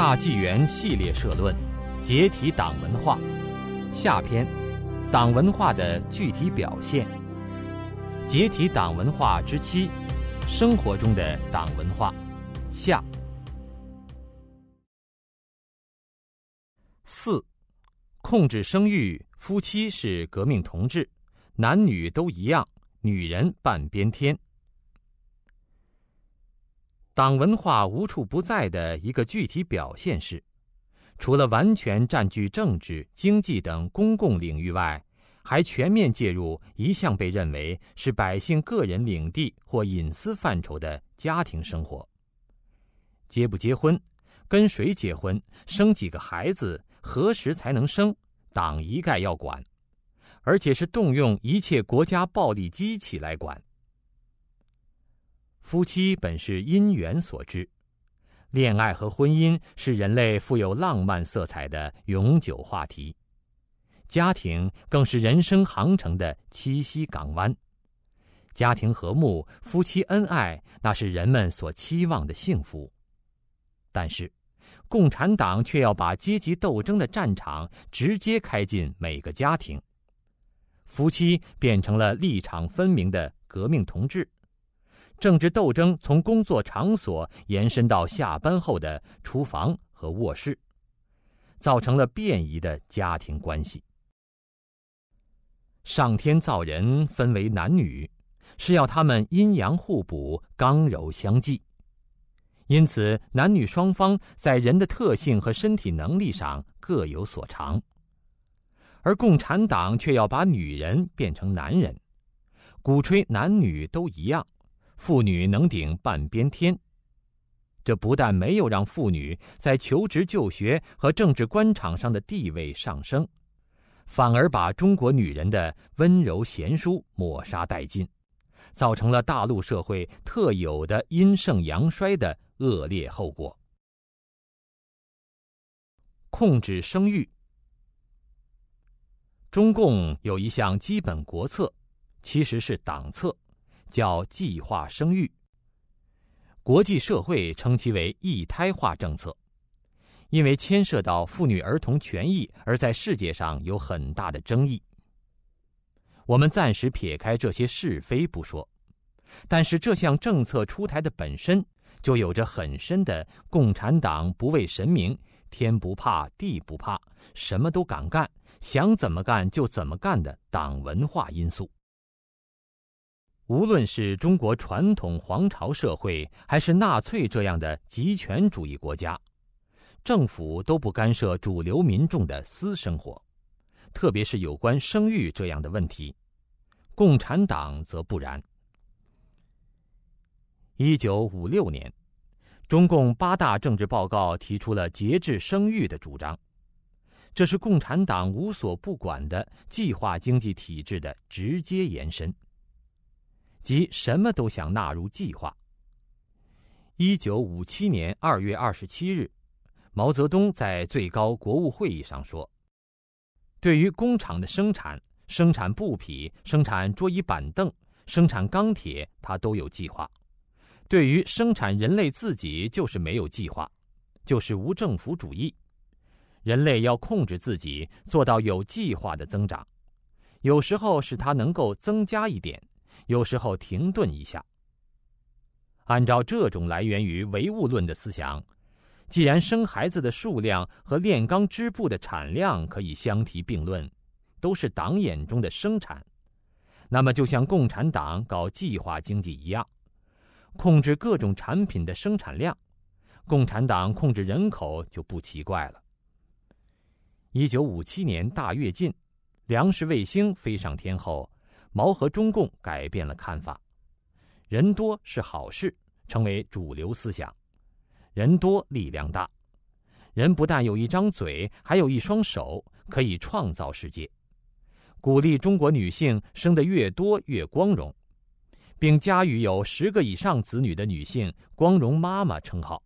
大纪元系列社论：解体党文化。下篇：党文化的具体表现。解体党文化之七：生活中的党文化。下。四，控制生育，夫妻是革命同志，男女都一样，女人半边天。党文化无处不在的一个具体表现是，除了完全占据政治、经济等公共领域外，还全面介入一向被认为是百姓个人领地或隐私范畴的家庭生活。结不结婚，跟谁结婚，生几个孩子，何时才能生，党一概要管，而且是动用一切国家暴力机器来管。夫妻本是因缘所致，恋爱和婚姻是人类富有浪漫色彩的永久话题，家庭更是人生航程的栖息港湾。家庭和睦，夫妻恩爱，那是人们所期望的幸福。但是，共产党却要把阶级斗争的战场直接开进每个家庭，夫妻变成了立场分明的革命同志。政治斗争从工作场所延伸到下班后的厨房和卧室，造成了变异的家庭关系。上天造人分为男女，是要他们阴阳互补、刚柔相济。因此，男女双方在人的特性和身体能力上各有所长，而共产党却要把女人变成男人，鼓吹男女都一样。妇女能顶半边天，这不但没有让妇女在求职、就学和政治官场上的地位上升，反而把中国女人的温柔贤淑抹杀殆尽，造成了大陆社会特有的阴盛阳衰的恶劣后果。控制生育，中共有一项基本国策，其实是党策。叫计划生育，国际社会称其为一胎化政策，因为牵涉到妇女儿童权益，而在世界上有很大的争议。我们暂时撇开这些是非不说，但是这项政策出台的本身就有着很深的共产党不畏神明、天不怕地不怕，什么都敢干，想怎么干就怎么干的党文化因素。无论是中国传统皇朝社会，还是纳粹这样的极权主义国家，政府都不干涉主流民众的私生活，特别是有关生育这样的问题。共产党则不然。一九五六年，中共八大政治报告提出了节制生育的主张，这是共产党无所不管的计划经济体制的直接延伸。即什么都想纳入计划。一九五七年二月二十七日，毛泽东在最高国务会议上说：“对于工厂的生产、生产布匹、生产桌椅板凳、生产钢铁，他都有计划；对于生产人类自己，就是没有计划，就是无政府主义。人类要控制自己，做到有计划的增长，有时候使它能够增加一点。”有时候停顿一下。按照这种来源于唯物论的思想，既然生孩子的数量和炼钢织布的产量可以相提并论，都是党眼中的生产，那么就像共产党搞计划经济一样，控制各种产品的生产量，共产党控制人口就不奇怪了。一九五七年大跃进，粮食卫星飞上天后。毛和中共改变了看法，人多是好事，成为主流思想。人多力量大，人不但有一张嘴，还有一双手，可以创造世界。鼓励中国女性生得越多越光荣，并加予有十个以上子女的女性“光荣妈妈”称号。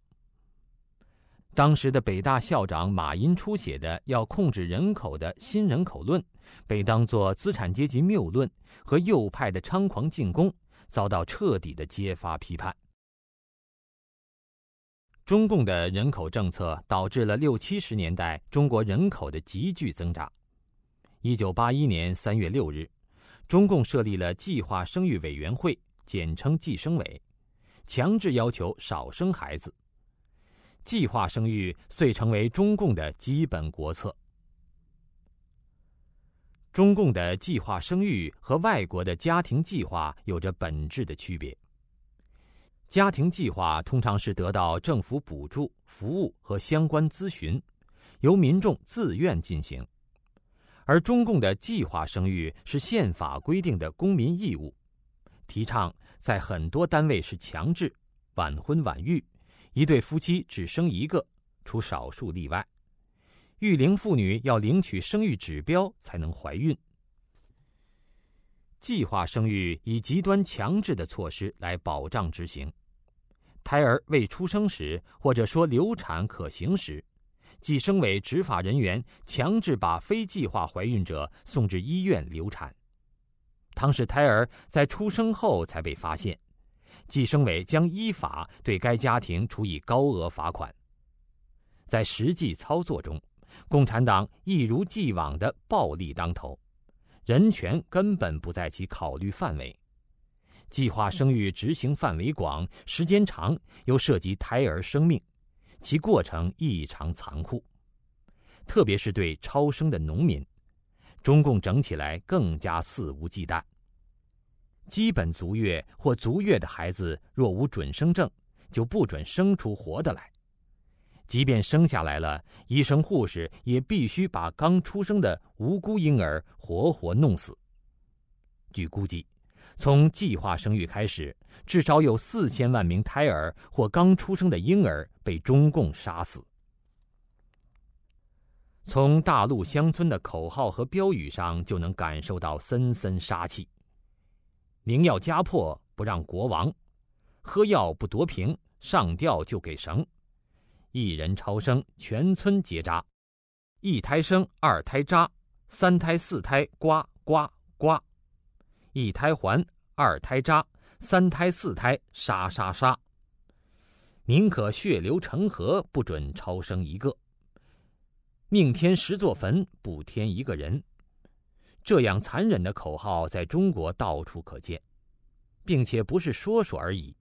当时的北大校长马寅初写的要控制人口的新人口论，被当作资产阶级谬论和右派的猖狂进攻，遭到彻底的揭发批判。中共的人口政策导致了六七十年代中国人口的急剧增长。一九八一年三月六日，中共设立了计划生育委员会，简称计生委，强制要求少生孩子。计划生育遂成为中共的基本国策。中共的计划生育和外国的家庭计划有着本质的区别。家庭计划通常是得到政府补助、服务和相关咨询，由民众自愿进行；而中共的计划生育是宪法规定的公民义务，提倡在很多单位是强制，晚婚晚育，一对夫妻只生一个，除少数例外。育龄妇女要领取生育指标才能怀孕。计划生育以极端强制的措施来保障执行。胎儿未出生时，或者说流产可行时，计生委执法人员强制把非计划怀孕者送至医院流产。倘使胎儿在出生后才被发现，计生委将依法对该家庭处以高额罚款。在实际操作中，共产党一如既往的暴力当头，人权根本不在其考虑范围。计划生育执行范围广、时间长，又涉及胎儿生命，其过程异常残酷。特别是对超生的农民，中共整起来更加肆无忌惮。基本足月或足月的孩子若无准生证，就不准生出活的来。即便生下来了，医生护士也必须把刚出生的无辜婴儿活活弄死。据估计。从计划生育开始，至少有四千万名胎儿或刚出生的婴儿被中共杀死。从大陆乡村的口号和标语上就能感受到森森杀气：宁要家破，不让国亡；喝药不夺瓶，上吊就给绳；一人超生，全村结扎；一胎生，二胎扎；三胎四胎呱呱呱。一胎还，二胎扎，三胎四胎杀杀杀。宁可血流成河，不准超生一个。宁添十座坟，不添一个人。这样残忍的口号在中国到处可见，并且不是说说而已。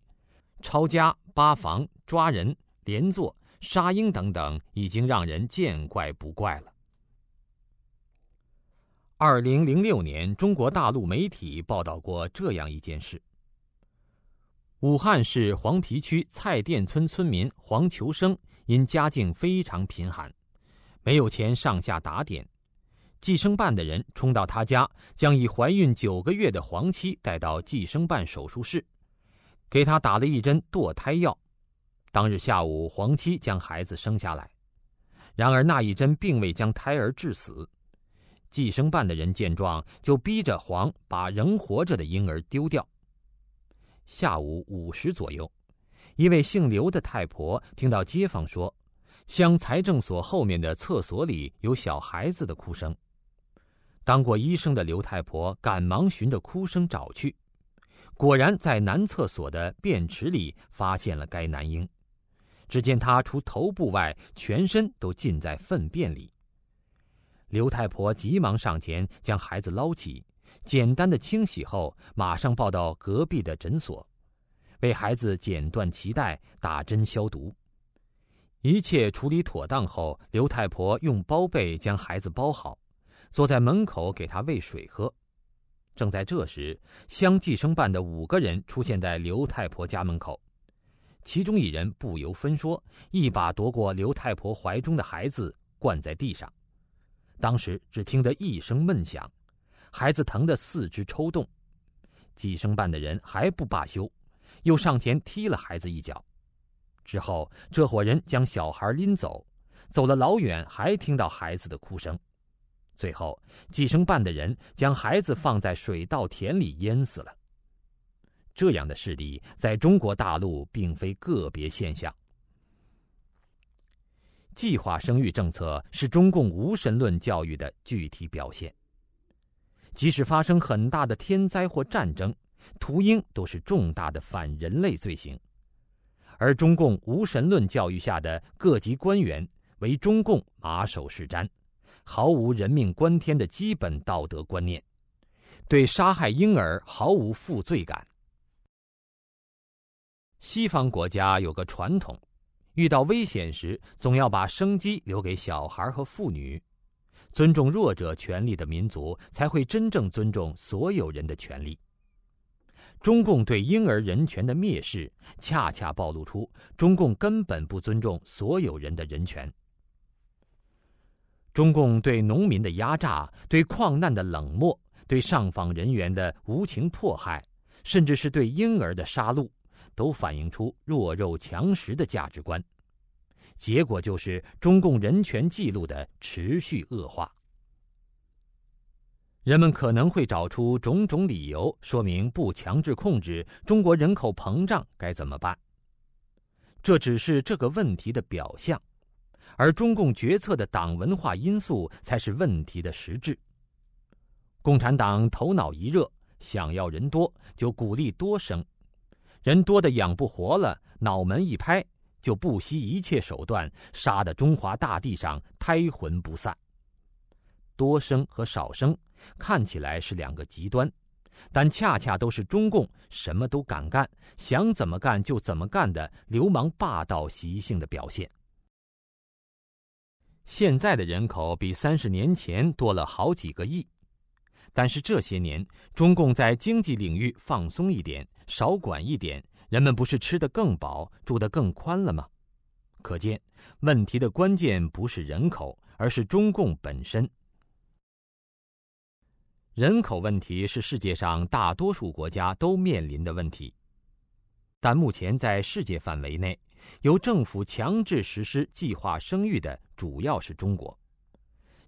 抄家、扒房、抓人、连坐、杀婴等等，已经让人见怪不怪了。二零零六年，中国大陆媒体报道过这样一件事：武汉市黄陂区蔡甸村村民黄求生因家境非常贫寒，没有钱上下打点，计生办的人冲到他家，将已怀孕九个月的黄妻带到计生办手术室，给他打了一针堕胎药。当日下午，黄妻将孩子生下来，然而那一针并未将胎儿致死。计生办的人见状，就逼着黄把仍活着的婴儿丢掉。下午五时左右，一位姓刘的太婆听到街坊说，乡财政所后面的厕所里有小孩子的哭声。当过医生的刘太婆赶忙循着哭声找去，果然在男厕所的便池里发现了该男婴。只见他除头部外，全身都浸在粪便里。刘太婆急忙上前将孩子捞起，简单的清洗后，马上抱到隔壁的诊所，为孩子剪断脐带、打针消毒。一切处理妥当后，刘太婆用包被将孩子包好，坐在门口给他喂水喝。正在这时，乡计生办的五个人出现在刘太婆家门口，其中一人不由分说，一把夺过刘太婆怀中的孩子，灌在地上。当时只听得一声闷响，孩子疼得四肢抽动，计生办的人还不罢休，又上前踢了孩子一脚。之后，这伙人将小孩拎走，走了老远还听到孩子的哭声。最后，计生办的人将孩子放在水稻田里淹死了。这样的事例在中国大陆并非个别现象。计划生育政策是中共无神论教育的具体表现。即使发生很大的天灾或战争，屠婴都是重大的反人类罪行，而中共无神论教育下的各级官员为中共马首是瞻，毫无人命关天的基本道德观念，对杀害婴儿毫无负罪感。西方国家有个传统，遇到危险时总要把生机留给小孩和妇女，尊重弱者权利的民族才会真正尊重所有人的权利。中共对婴儿人权的蔑视，恰恰暴露出中共根本不尊重所有人的人权。中共对农民的压榨，对矿难的冷漠，对上访人员的无情迫害，甚至是对婴儿的杀戮，都反映出弱肉强食的价值观。结果就是中共人权记录的持续恶化。人们可能会找出种种理由，说明不强制控制中国人口膨胀该怎么办。这只是这个问题的表象，而中共决策的党文化因素才是问题的实质。共产党头脑一热，想要人多就鼓励多生，人多的养不活了，脑门一拍就不惜一切手段杀得中华大地上胎魂不散。多生和少生。看起来是两个极端，但恰恰都是中共什么都敢干、想怎么干就怎么干的流氓霸道习性的表现。现在的人口比三十年前多了好几个亿，但是这些年中共在经济领域放松一点、少管一点，人们不是吃得更饱、住得更宽了吗？可见问题的关键不是人口，而是中共本身。人口问题是世界上大多数国家都面临的问题，但目前在世界范围内，由政府强制实施计划生育的主要是中国。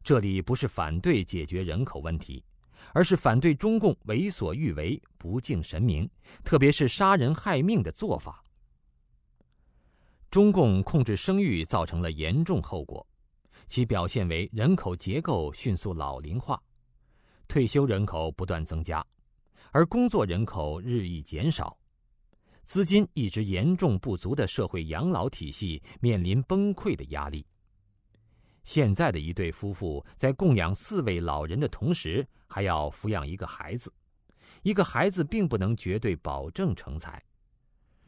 这里不是反对解决人口问题，而是反对中共为所欲为、不敬神明，特别是杀人害命的做法。中共控制生育造成了严重后果，其表现为人口结构迅速老龄化。退休人口不断增加，而工作人口日益减少，资金一直严重不足的社会养老体系面临崩溃的压力。现在的一对夫妇在供养四位老人的同时，还要抚养一个孩子，一个孩子并不能绝对保证成才。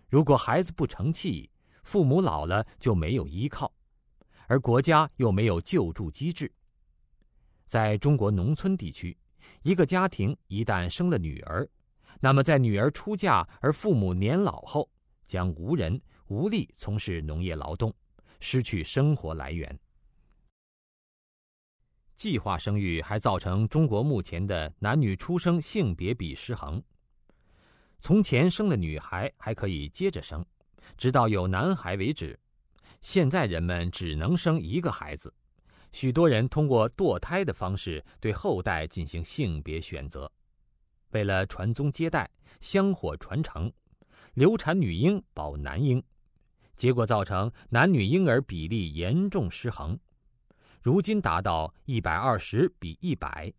如果孩子不成器，父母老了就没有依靠，而国家又没有救助机制。在中国农村地区。一个家庭一旦生了女儿，那么在女儿出嫁而父母年老后，将无人无力从事农业劳动，失去生活来源。计划生育还造成中国目前的男女出生性别比失衡。从前生的女孩还可以接着生，直到有男孩为止，现在人们只能生一个孩子。许多人通过堕胎的方式对后代进行性别选择，为了传宗接代、香火传承，流产女婴保男婴，结果造成男女婴儿比例严重失衡，如今达到一百二十比一百，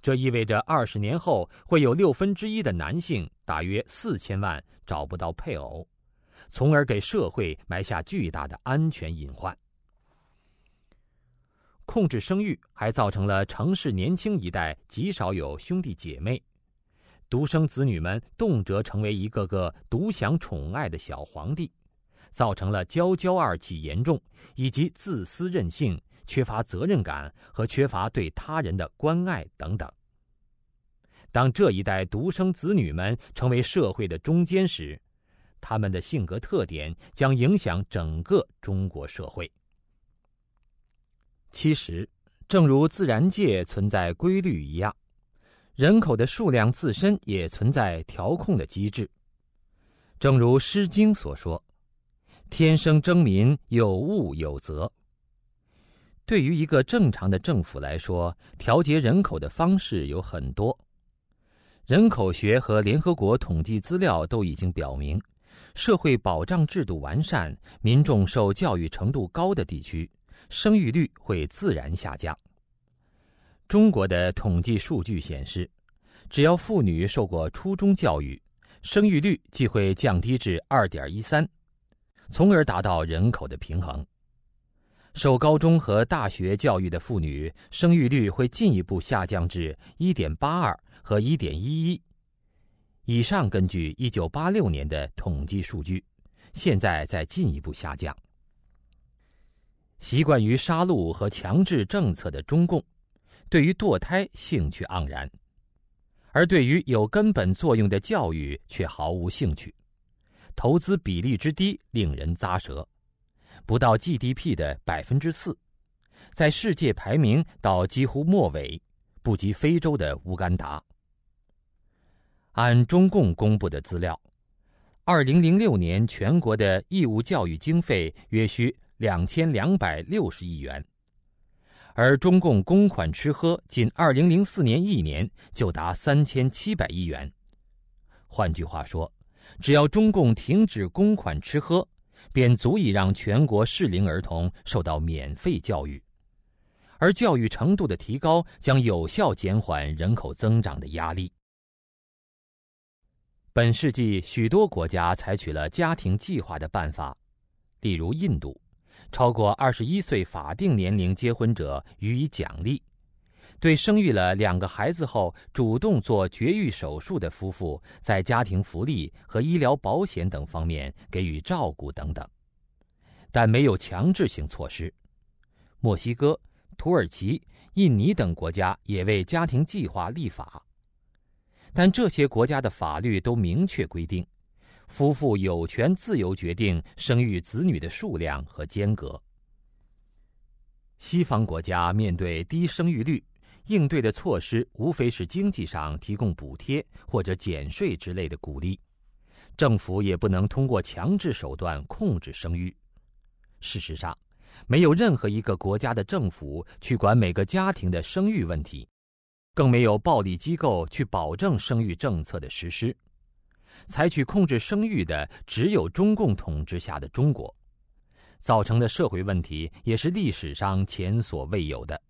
这意味着二十年后会有六分之一的男性，大约四千万找不到配偶，从而给社会埋下巨大的安全隐患。控制生育还造成了城市年轻一代极少有兄弟姐妹，独生子女们动辄成为一个个独享宠爱的小皇帝，造成了娇娇二气严重，以及自私任性、缺乏责任感和缺乏对他人的关爱等等。当这一代独生子女们成为社会的中坚时，他们的性格特点将影响整个中国社会。其实，正如自然界存在规律一样，人口的数量自身也存在调控的机制。正如《诗经》所说：“天生争民，有物有则。”对于一个正常的政府来说，调节人口的方式有很多。人口学和联合国统计资料都已经表明，社会保障制度完善、民众受教育程度高的地区。生育率会自然下降。中国的统计数据显示，只要妇女受过初中教育，生育率即会降低至二点一三，从而达到人口的平衡。受高中和大学教育的妇女生育率会进一步下降至1.82和1.11。以上根据1986年的统计数据，现在在进一步下降。习惯于杀戮和强制政策的中共，对于堕胎兴趣盎然，而对于有根本作用的教育却毫无兴趣，投资比例之低令人咂舌。不到 GDP 的百分之四，在世界排名到几乎末尾，不及非洲的乌干达。按中共公布的资料，二零零六年全国的义务教育经费约需两千两百六十亿元，而中共公款吃喝仅二零零四年一年就达三千七百亿元。换句话说，只要中共停止公款吃喝。便足以让全国适龄儿童受到免费教育，而教育程度的提高将有效减缓人口增长的压力。本世纪许多国家采取了家庭计划的办法，例如印度，超过二十一岁法定年龄结婚者予以奖励。对生育了两个孩子后主动做绝育手术的夫妇，在家庭福利和医疗保险等方面给予照顾等等，但没有强制性措施。墨西哥、土耳其、印尼等国家也为家庭计划立法，但这些国家的法律都明确规定，夫妇有权自由决定生育子女的数量和间隔。西方国家面对低生育率。应对的措施无非是经济上提供补贴或者减税之类的鼓励，政府也不能通过强制手段控制生育。事实上，没有任何一个国家的政府去管每个家庭的生育问题，更没有暴力机构去保证生育政策的实施。采取控制生育的只有中共统治下的中国，造成的社会问题也是历史上前所未有的。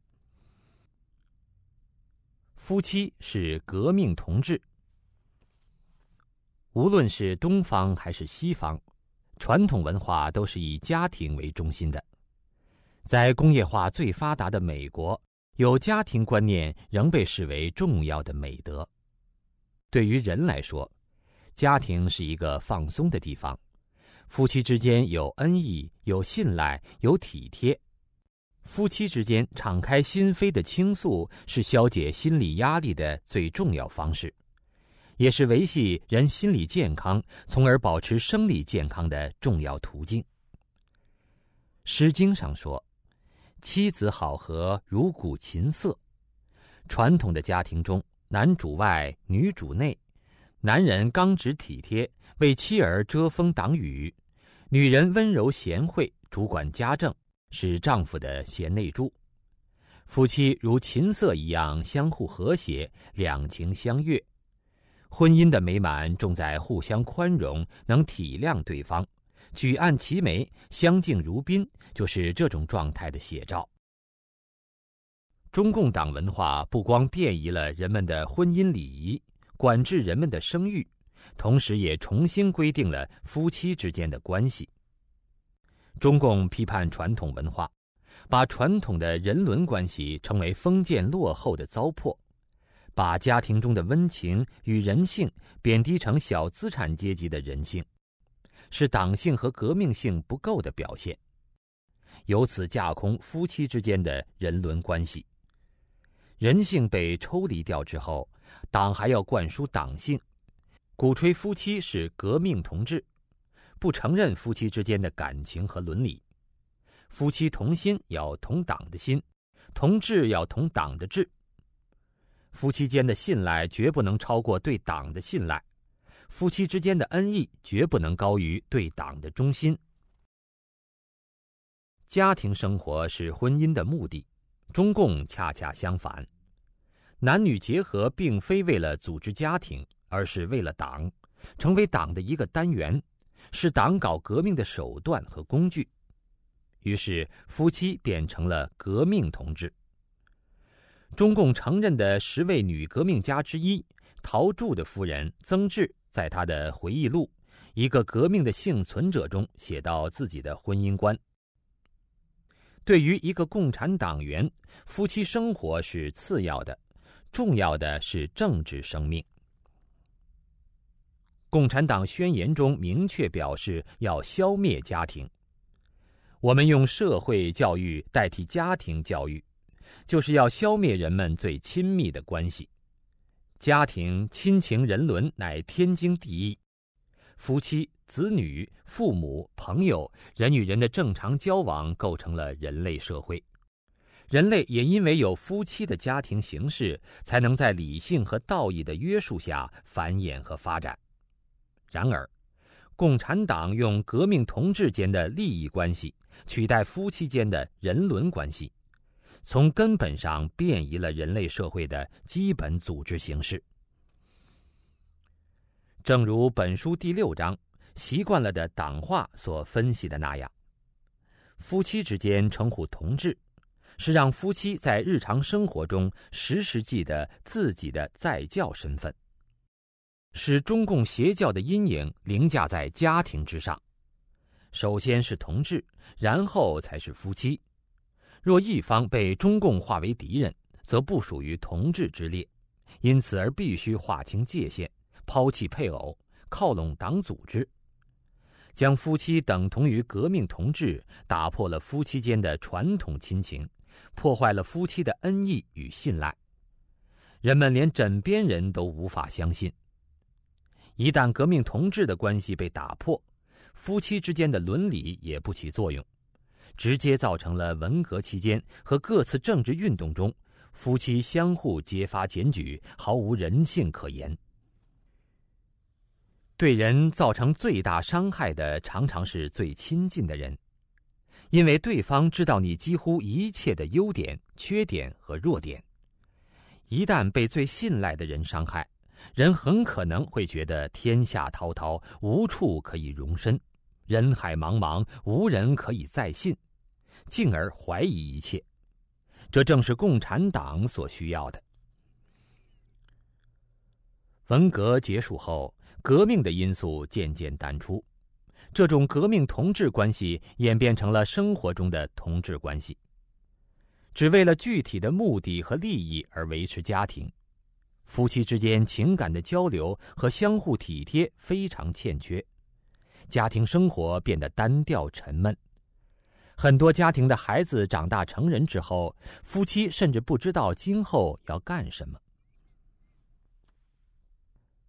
夫妻是革命同志。无论是东方还是西方，传统文化都是以家庭为中心的。在工业化最发达的美国，有家庭观念仍被视为重要的美德。对于人来说，家庭是一个放松的地方，夫妻之间有恩义、有信赖、有体贴。夫妻之间敞开心扉的倾诉，是消解心理压力的最重要方式，也是维系人心理健康，从而保持生理健康的重要途径。《诗经》上说：“妻子好合，如鼓琴瑟。”传统的家庭中，男主外，女主内，男人刚直体贴，为妻儿遮风挡雨；女人温柔贤惠，主管家政。是丈夫的贤内助，夫妻如琴瑟一样相互和谐，两情相悦。婚姻的美满重在互相宽容，能体谅对方，举案齐眉，相敬如宾，就是这种状态的写照。中共党文化不光变异了人们的婚姻礼仪，管制人们的生育，同时也重新规定了夫妻之间的关系。中共批判传统文化，把传统的人伦关系称为封建落后的糟粕，把家庭中的温情与人性贬低成小资产阶级的人性，是党性和革命性不够的表现，由此架空夫妻之间的人伦关系。人性被抽离掉之后，党还要灌输党性，鼓吹夫妻是革命同志。不承认夫妻之间的感情和伦理，夫妻同心要同党的心，同志要同党的志。夫妻间的信赖绝不能超过对党的信赖，夫妻之间的恩义绝不能高于对党的忠心。家庭生活是婚姻的目的，中共恰恰相反，男女结合并非为了组织家庭，而是为了党，成为党的一个单元。是党搞革命的手段和工具，于是夫妻变成了革命同志。中共承认的十位女革命家之一陶铸的夫人曾志，在她的回忆录《一个革命的幸存者中写到自己的婚姻观：对于一个共产党员，夫妻生活是次要的，重要的是政治生命。共产党宣言中明确表示要消灭家庭。我们用社会教育代替家庭教育，就是要消灭人们最亲密的关系。家庭亲情人伦乃天经地义，夫妻、子女、父母、朋友，人与人的正常交往构成了人类社会。人类也因为有夫妻的家庭形式，才能在理性和道义的约束下繁衍和发展。然而，共产党用革命同志间的利益关系取代夫妻间的人伦关系。从根本上变异了人类社会的基本组织形式。正如本书第六章“习惯了的党化”所分析的那样，夫妻之间称呼同志，是让夫妻在日常生活中时时记得自己的在教身份，使中共邪教的阴影凌驾在家庭之上。首先是同志，然后才是夫妻。若一方被中共化为敌人，则不属于同志之列，因此而必须划清界限，抛弃配偶，靠拢党组织，将夫妻等同于革命同志，打破了夫妻间的传统亲情，破坏了夫妻的恩义与信赖，人们连枕边人都无法相信。一旦革命同志的关系被打破，夫妻之间的伦理也不起作用。直接造成了文革期间和各次政治运动中，夫妻相互揭发检举，毫无人性可言。对人造成最大伤害的，常常是最亲近的人，因为对方知道你几乎一切的优点、缺点和弱点。一旦被最信赖的人伤害，人很可能会觉得天下滔滔，无处可以容身，人海茫茫，无人可以再信。进而怀疑一切，这正是共产党所需要的。文革结束后，革命的因素渐渐淡出，这种革命同志关系演变成了生活中的同志关系。只为了具体的目的和利益而维持家庭，夫妻之间情感的交流和相互体贴非常欠缺，家庭生活变得单调沉闷。很多家庭的孩子长大成人之后，夫妻甚至不知道今后要干什么。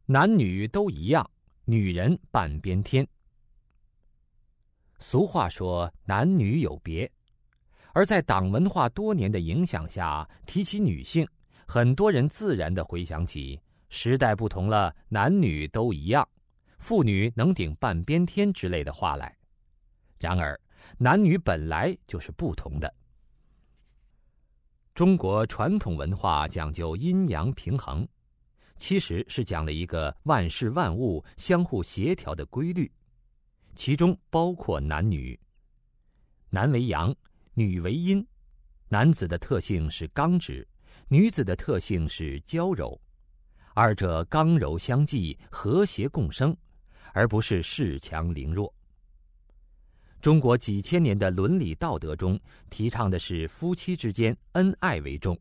男女都一样，女人半边天。俗话说“男女有别”，而在党文化多年的影响下，提起女性，很多人自然的回想起“时代不同了，男女都一样，妇女能顶半边天”之类的话来。然而，男女本来就是不同的。中国传统文化讲究阴阳平衡，其实是讲了一个万事万物相互协调的规律，其中包括男女。男为阳，女为阴，男子的特性是刚直，女子的特性是娇柔，二者刚柔相济，和谐共生，而不是恃强凌弱。中国几千年的伦理道德中，提倡的是夫妻之间恩爱为重，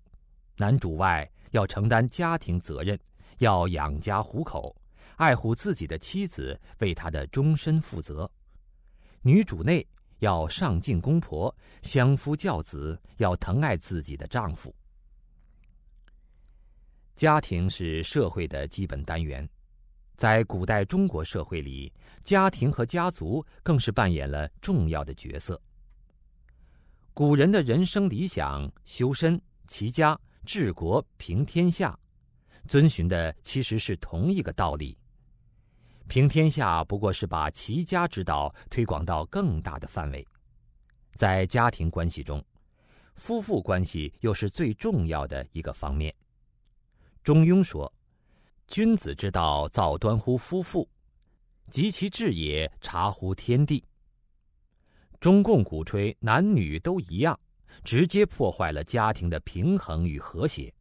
男主外要承担家庭责任，要养家糊口，爱护自己的妻子，为她的终身负责；女主内要上进公婆，相夫教子，要疼爱自己的丈夫。家庭是社会的基本单元。在古代中国社会里，家庭和家族更是扮演了重要的角色。古人的人生理想，修身、齐家、治国、平天下，遵循的其实是同一个道理。平天下不过是把齐家之道推广到更大的范围。在家庭关系中，夫妇关系又是最重要的一个方面。中庸说。君子之道，造端乎夫妇；及其治也，察乎天地。中共鼓吹男女都一样，直接破坏了家庭的平衡与和谐，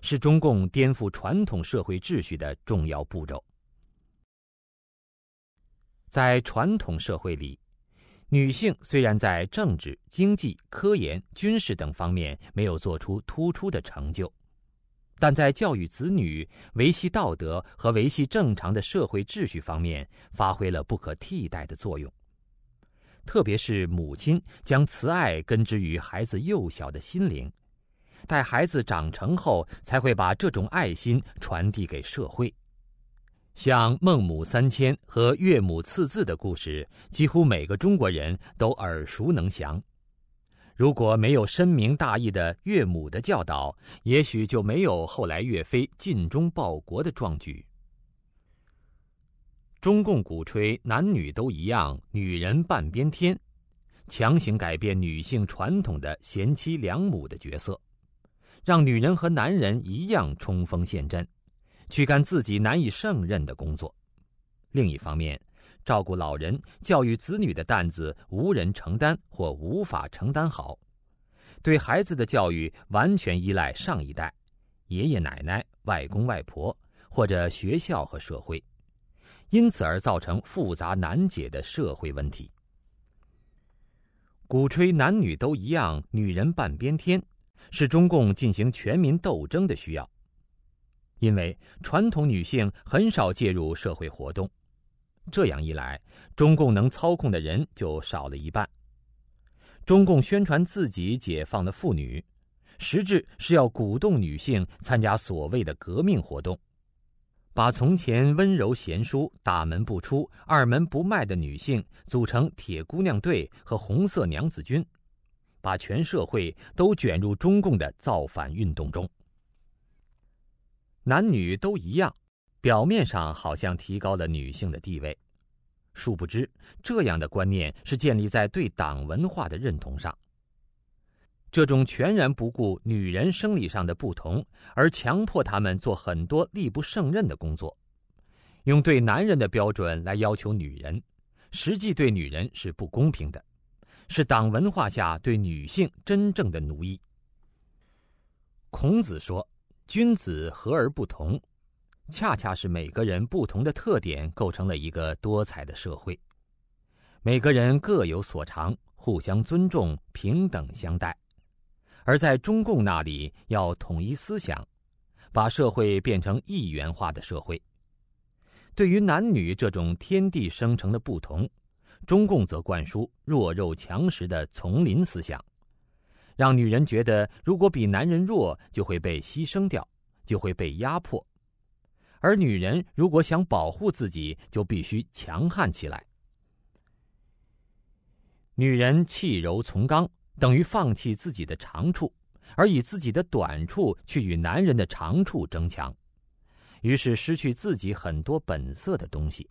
是中共颠覆传统社会秩序的重要步骤。在传统社会里，女性虽然在政治、经济、科研、军事等方面没有做出突出的成就，但在教育子女、维系道德和维系正常的社会秩序方面，发挥了不可替代的作用。特别是母亲将慈爱根植于孩子幼小的心灵，待孩子长成后，才会把这种爱心传递给社会。像孟母三迁和岳母刺字的故事，几乎每个中国人都耳熟能详。如果没有深明大义的岳母的教导，也许就没有后来岳飞尽忠报国的壮举。中共鼓吹男女都一样，女人半边天，强行改变女性传统的贤妻良母的角色，让女人和男人一样冲锋陷阵，去干自己难以胜任的工作。另一方面，照顾老人、教育子女的担子无人承担或无法承担好，对孩子的教育完全依赖上一代、爷爷奶奶、外公外婆或者学校和社会。因此而造成复杂难解的社会问题。鼓吹男女都一样，女人半边天，是中共进行全民斗争的需要。因为传统女性很少介入社会活动，这样一来，中共能操控的人就少了一半。中共宣传自己解放的妇女，实质是要鼓动女性参加所谓的革命活动。把从前温柔贤淑、大门不出、二门不迈的女性组成铁姑娘队和红色娘子军，把全社会都卷入中共的造反运动中。男女都一样，表面上好像提高了女性的地位，殊不知这样的观念是建立在对党文化的认同上。这种全然不顾女人生理上的不同，而强迫他们做很多力不胜任的工作，用对男人的标准来要求女人，实际对女人是不公平的，是党文化下对女性真正的奴役。孔子说：“君子和而不同”，恰恰是每个人不同的特点构成了一个多彩的社会，每个人各有所长，互相尊重，平等相待。而在中共那里，要统一思想，把社会变成一元化的社会。对于男女这种天地生成的不同，中共则灌输弱肉强食的丛林思想，让女人觉得如果比男人弱，就会被牺牲掉，就会被压迫；而女人如果想保护自己，就必须强悍起来。女人弃柔从刚。等于放弃自己的长处，而以自己的短处去与男人的长处争强，于是失去自己很多本色的东西。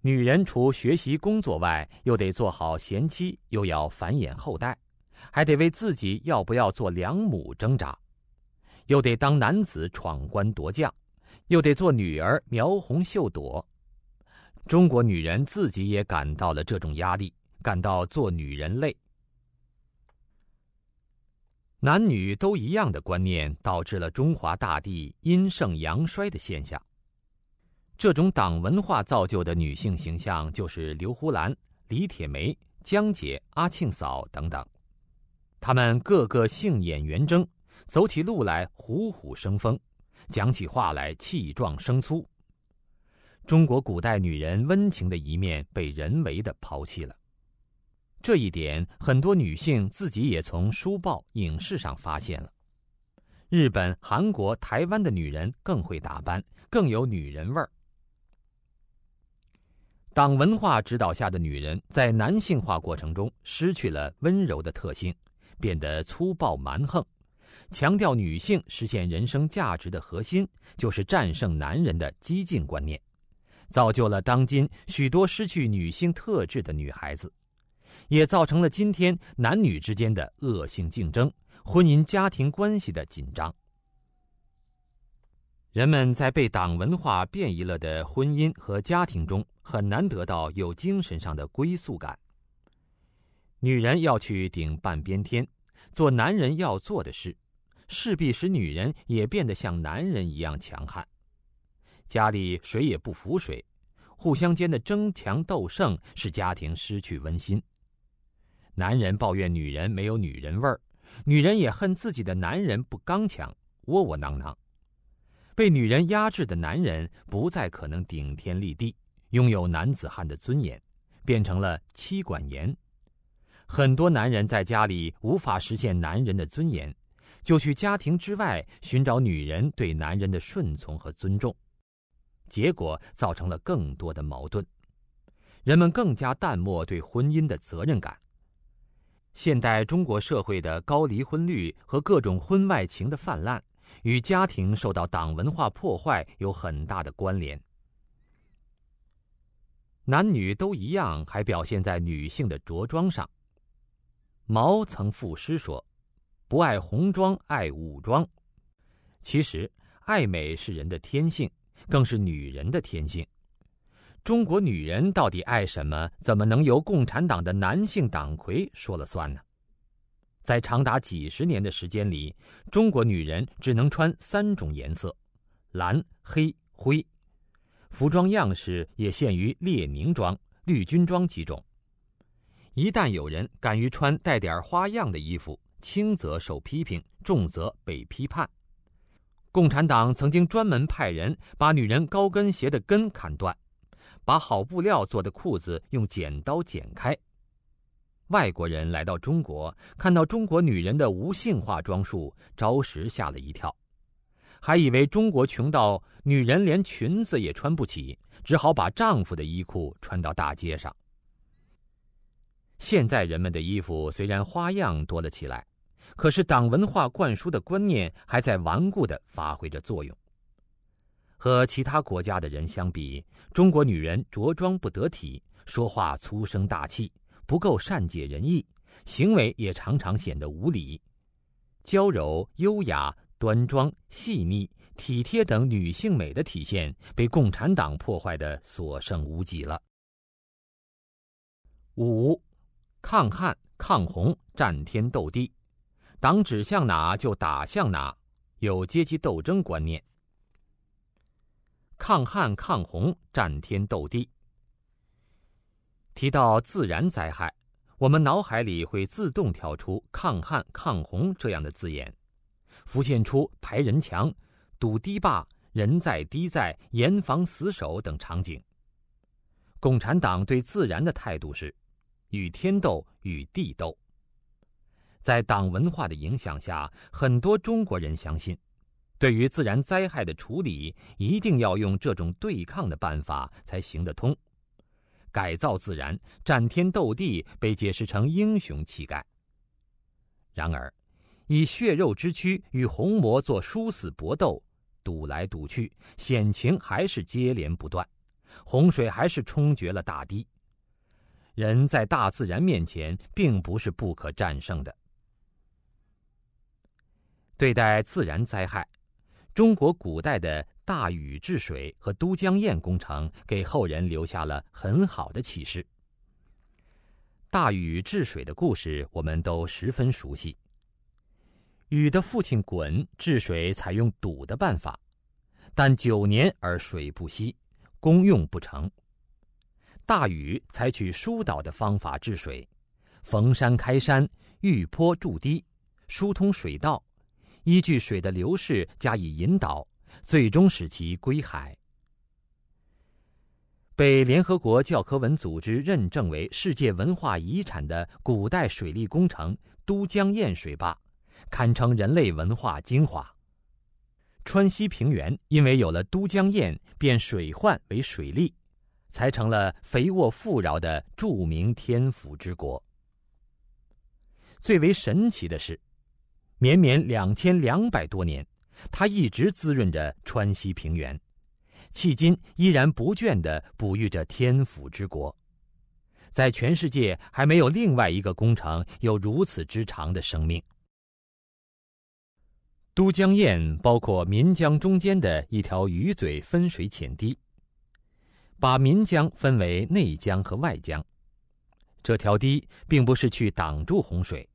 女人除学习工作外，又得做好贤妻，又要繁衍后代，还得为自己要不要做良母挣扎，又得当男子闯关夺将，又得做女儿描红绣朵。中国女人自己也感到了这种压力，感到做女人累。男女都一样的观念，导致了中华大地阴盛阳衰的现象。这种党文化造就的女性形象，就是刘胡兰、李铁梅、江姐、阿庆嫂等等。她们个个杏眼圆睁，走起路来虎虎生风，讲起话来气壮声粗。中国古代女人温情的一面，被人为的抛弃了。这一点，很多女性自己也从书报、影视上发现了。日本、韩国、台湾的女人更会打扮，更有女人味儿。党文化指导下的女人，在男性化过程中失去了温柔的特性，变得粗暴蛮横。强调女性实现人生价值的核心，就是战胜男人的激进观念，造就了当今许多失去女性特质的女孩子。也造成了今天男女之间的恶性竞争，婚姻家庭关系的紧张。人们在被党文化变异了的婚姻和家庭中，很难得到有精神上的归宿感。女人要去顶半边天，做男人要做的事，势必使女人也变得像男人一样强悍。家里谁也不服谁，互相间的争强斗胜使家庭失去温馨。男人抱怨女人没有女人味儿，女人也恨自己的男人不刚强、窝窝囊囊。被女人压制的男人不再可能顶天立地，拥有男子汉的尊严，变成了妻管严。很多男人在家里无法实现男人的尊严，就去家庭之外寻找女人对男人的顺从和尊重，结果造成了更多的矛盾。人们更加淡漠对婚姻的责任感。现代中国社会的高离婚率和各种婚外情的泛滥，与家庭受到党文化破坏有很大的关联。男女都一样，还表现在女性的着装上。毛曾赋诗说：“不爱红装，爱武装。”其实，爱美是人的天性，更是女人的天性。中国女人到底爱什么？怎么能由共产党的男性党魁说了算呢？在长达几十年的时间里，中国女人只能穿三种颜色：蓝、黑、灰。服装样式也限于列宁装、绿军装几种。一旦有人敢于穿带点花样的衣服，轻则受批评，重则被批判。共产党曾经专门派人把女人高跟鞋的跟砍断，把好布料做的裤子用剪刀剪开。外国人来到中国，看到中国女人的无性化装束，着实吓了一跳，还以为中国穷到女人连裙子也穿不起，只好把丈夫的衣裤穿到大街上。现在人们的衣服虽然花样多了起来，可是党文化灌输的观念还在顽固地发挥着作用。和其他国家的人相比，中国女人着装不得体，说话粗声大气，不够善解人意，行为也常常显得无礼。娇柔、优雅、端庄、细腻、体贴等女性美的体现，被共产党破坏的所剩无几了。五。抗旱抗洪，战天斗地，党指向哪就打向哪，有阶级斗争观念。抗旱抗洪，战天斗地。提到自然灾害，我们脑海里会自动跳出抗旱抗洪这样的字眼，浮现出排人墙、堵堤坝、人在堤在、严防死守等场景。共产党对自然的态度是。与天斗，与地斗。在党文化的影响下，很多中国人相信，对于自然灾害的处理，一定要用这种对抗的办法才行得通。改造自然、战天斗地被解释成英雄气概。然而，以血肉之躯与红魔做殊死搏斗，赌来赌去，险情还是接连不断，洪水还是冲决了大堤。人在大自然面前并不是不可战胜的。对待自然灾害，中国古代的大禹治水和都江堰工程给后人留下了很好的启示。大禹治水的故事我们都十分熟悉。禹的父亲鲧治水采用堵的办法，但九年而水不息，功用不成。大禹采取疏导的方法治水，逢山开山，遇坡筑堤，疏通水道，依据水的流势加以引导，最终使其归海。被联合国教科文组织认证为世界文化遗产的古代水利工程都江堰水坝，堪称人类文化精华。川西平原因为有了都江堰，变水患为水利。才成了肥沃富饶的著名天府之国。最为神奇的是，绵绵两千两百多年，它一直滋润着川西平原，迄今依然不倦地哺育着天府之国。在全世界还没有另外一个工程有如此之长的生命。都江堰包括岷江中间的一条鱼嘴分水浅堤。把岷江分为内江和外江，这条堤并不是去挡住洪水，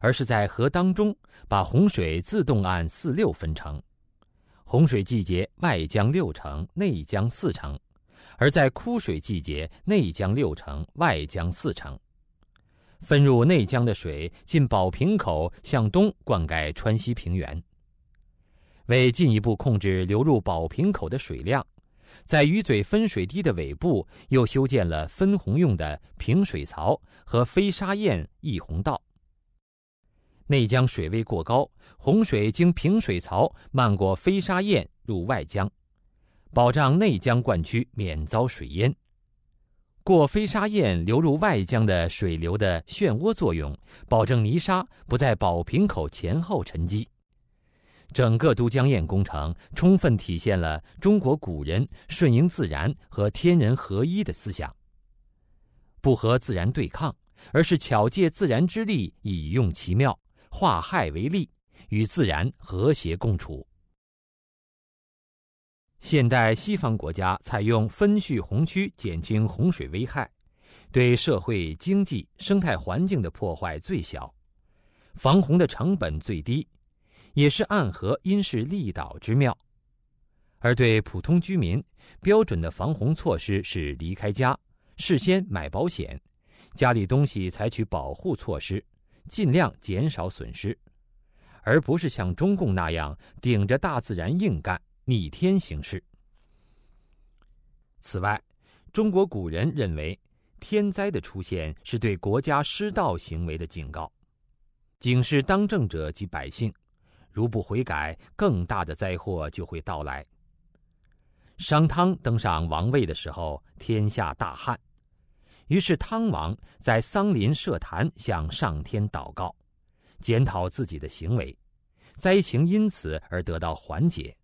而是在河当中把洪水自动按四六分成，洪水季节外江六成，内江四成，而在枯水季节，内江六成，外江四成。分入内江的水进宝瓶口，向东灌溉川西平原。为进一步控制流入宝瓶口的水量，在鱼嘴分水堤的尾部又修建了分洪用的平水槽和飞沙堰溢洪道。内江水位过高，洪水经平水槽漫过飞沙堰入外江，保障内江灌区免遭水淹。过飞沙堰流入外江的水流的漩涡作用，保证泥沙不在宝瓶口前后沉积。整个都江堰工程充分体现了中国古人顺应自然和天人合一的思想，不和自然对抗，而是巧借自然之力以用其妙，化害为利，与自然和谐共处。现代西方国家采用分蓄洪区减轻洪水危害，对社会经济生态环境的破坏最小，防洪的成本最低，也是暗合因势利导之妙。而对普通居民，标准的防洪措施是离开家，事先买保险，家里东西采取保护措施，尽量减少损失，而不是像中共那样顶着大自然硬干。逆天行事。此外，中国古人认为，天灾的出现是对国家失道行为的警告，警示当政者及百姓，如不悔改，更大的灾祸就会到来。商汤登上王位的时候，天下大旱，于是汤王在桑林设坛，向上天祷告，检讨自己的行为，灾情因此而得到缓解。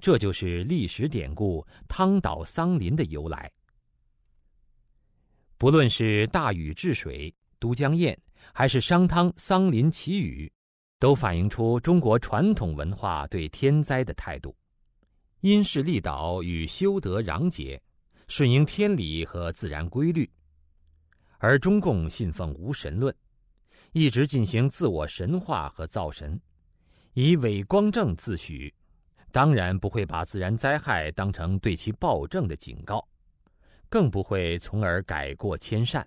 这就是历史典故“汤岛桑林”的由来。不论是大禹治水、都江堰，还是商汤桑林祈雨，都反映出中国传统文化对天灾的态度：因势利导与修德攘解，顺应天理和自然规律。而中共信奉无神论，一直进行自我神化和造神，以伪光正自诩。当然不会把自然灾害当成对其暴政的警告，更不会从而改过迁善。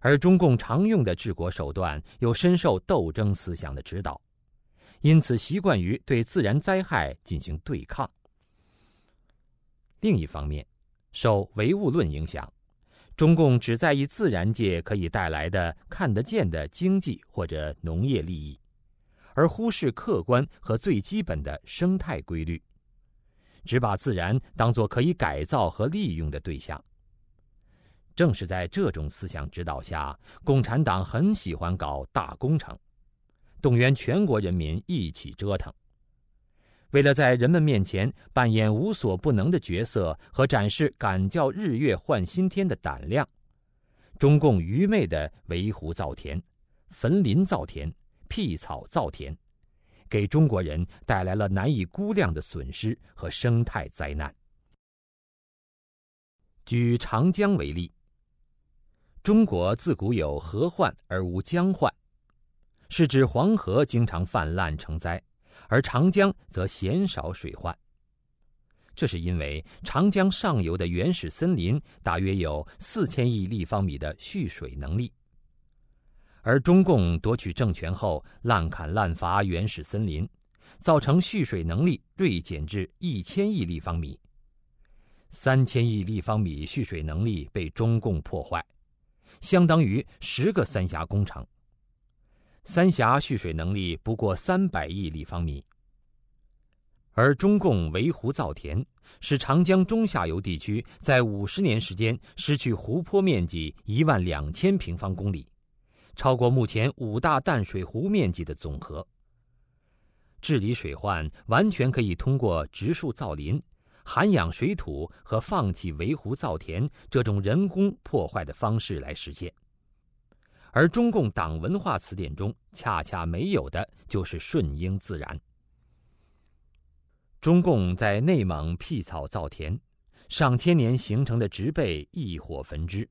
而中共常用的治国手段又深受斗争思想的指导，因此习惯于对自然灾害进行对抗。另一方面，受唯物论影响，中共只在意自然界可以带来的看得见的经济或者农业利益。而忽视客观和最基本的生态规律，只把自然当作可以改造和利用的对象。正是在这种思想指导下，共产党很喜欢搞大工程，动员全国人民一起折腾。为了在人们面前扮演无所不能的角色和展示敢叫日月换新天的胆量，中共愚昧的围湖造田、焚林造田。辟草造田，给中国人带来了难以估量的损失和生态灾难。举长江为例，中国自古有河患而无江患，是指黄河经常泛滥成灾，而长江则鲜少水患。这是因为长江上游的原始森林大约有四千亿立方米的蓄水能力。而中共夺取政权后，滥砍滥伐原始森林，造成蓄水能力锐减至一千亿立方米。三千亿立方米蓄水能力被中共破坏，相当于十个三峡工程。三峡蓄水能力不过三百亿立方米，而中共围湖造田，使长江中下游地区在五十年时间失去湖泊面积一万两千平方公里。超过目前五大淡水湖面积的总和。治理水患完全可以通过植树造林、涵养水土和放弃围湖造田这种人工破坏的方式来实现。而中共党文化词典中恰恰没有的就是顺应自然。中共在内蒙辟草造田，上千年形成的植被一火焚之，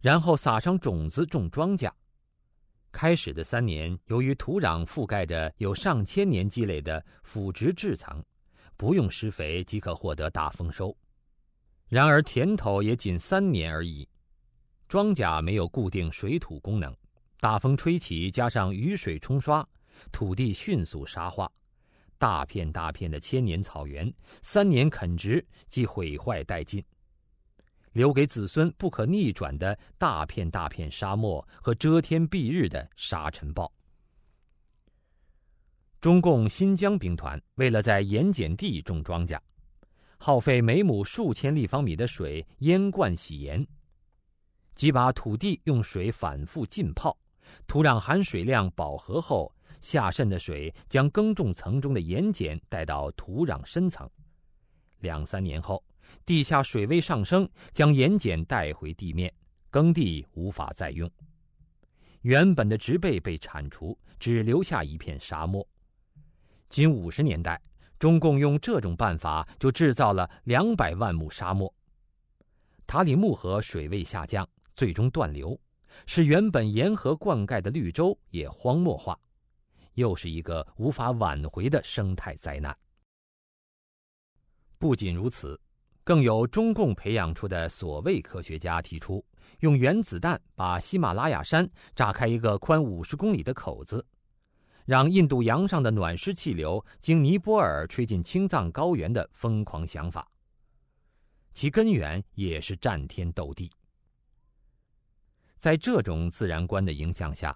然后撒上种子种庄稼。开始的三年，由于土壤覆盖着有上千年积累的腐殖质层，不用施肥即可获得大丰收。然而田头也仅三年而已，庄稼没有固定水土功能，大风吹起，加上雨水冲刷，土地迅速沙化，大片大片的千年草原，三年垦植即毁坏殆尽。留给子孙不可逆转的大片大片沙漠和遮天蔽日的沙尘暴。中共新疆兵团为了在盐碱地种庄稼，耗费每亩数千立方米的水淹灌洗盐，即把土地用水反复浸泡，土壤含水量饱和后，下渗的水将耕种层中的盐碱带到土壤深层，两三年后。地下水位上升，将盐碱带回地面，耕地无法再用。原本的植被被铲除，只留下一片沙漠。仅五十年代，中共用这种办法就制造了两百万亩沙漠。塔里木河水位下降，最终断流，使原本沿河灌溉的绿洲也荒漠化，又是一个无法挽回的生态灾难。不仅如此。更有中共培养出的所谓科学家提出，用原子弹把喜马拉雅山炸开一个宽五十公里的口子，让印度洋上的暖湿气流经尼泊尔吹进青藏高原的疯狂想法，其根源也是战天斗地。在这种自然观的影响下，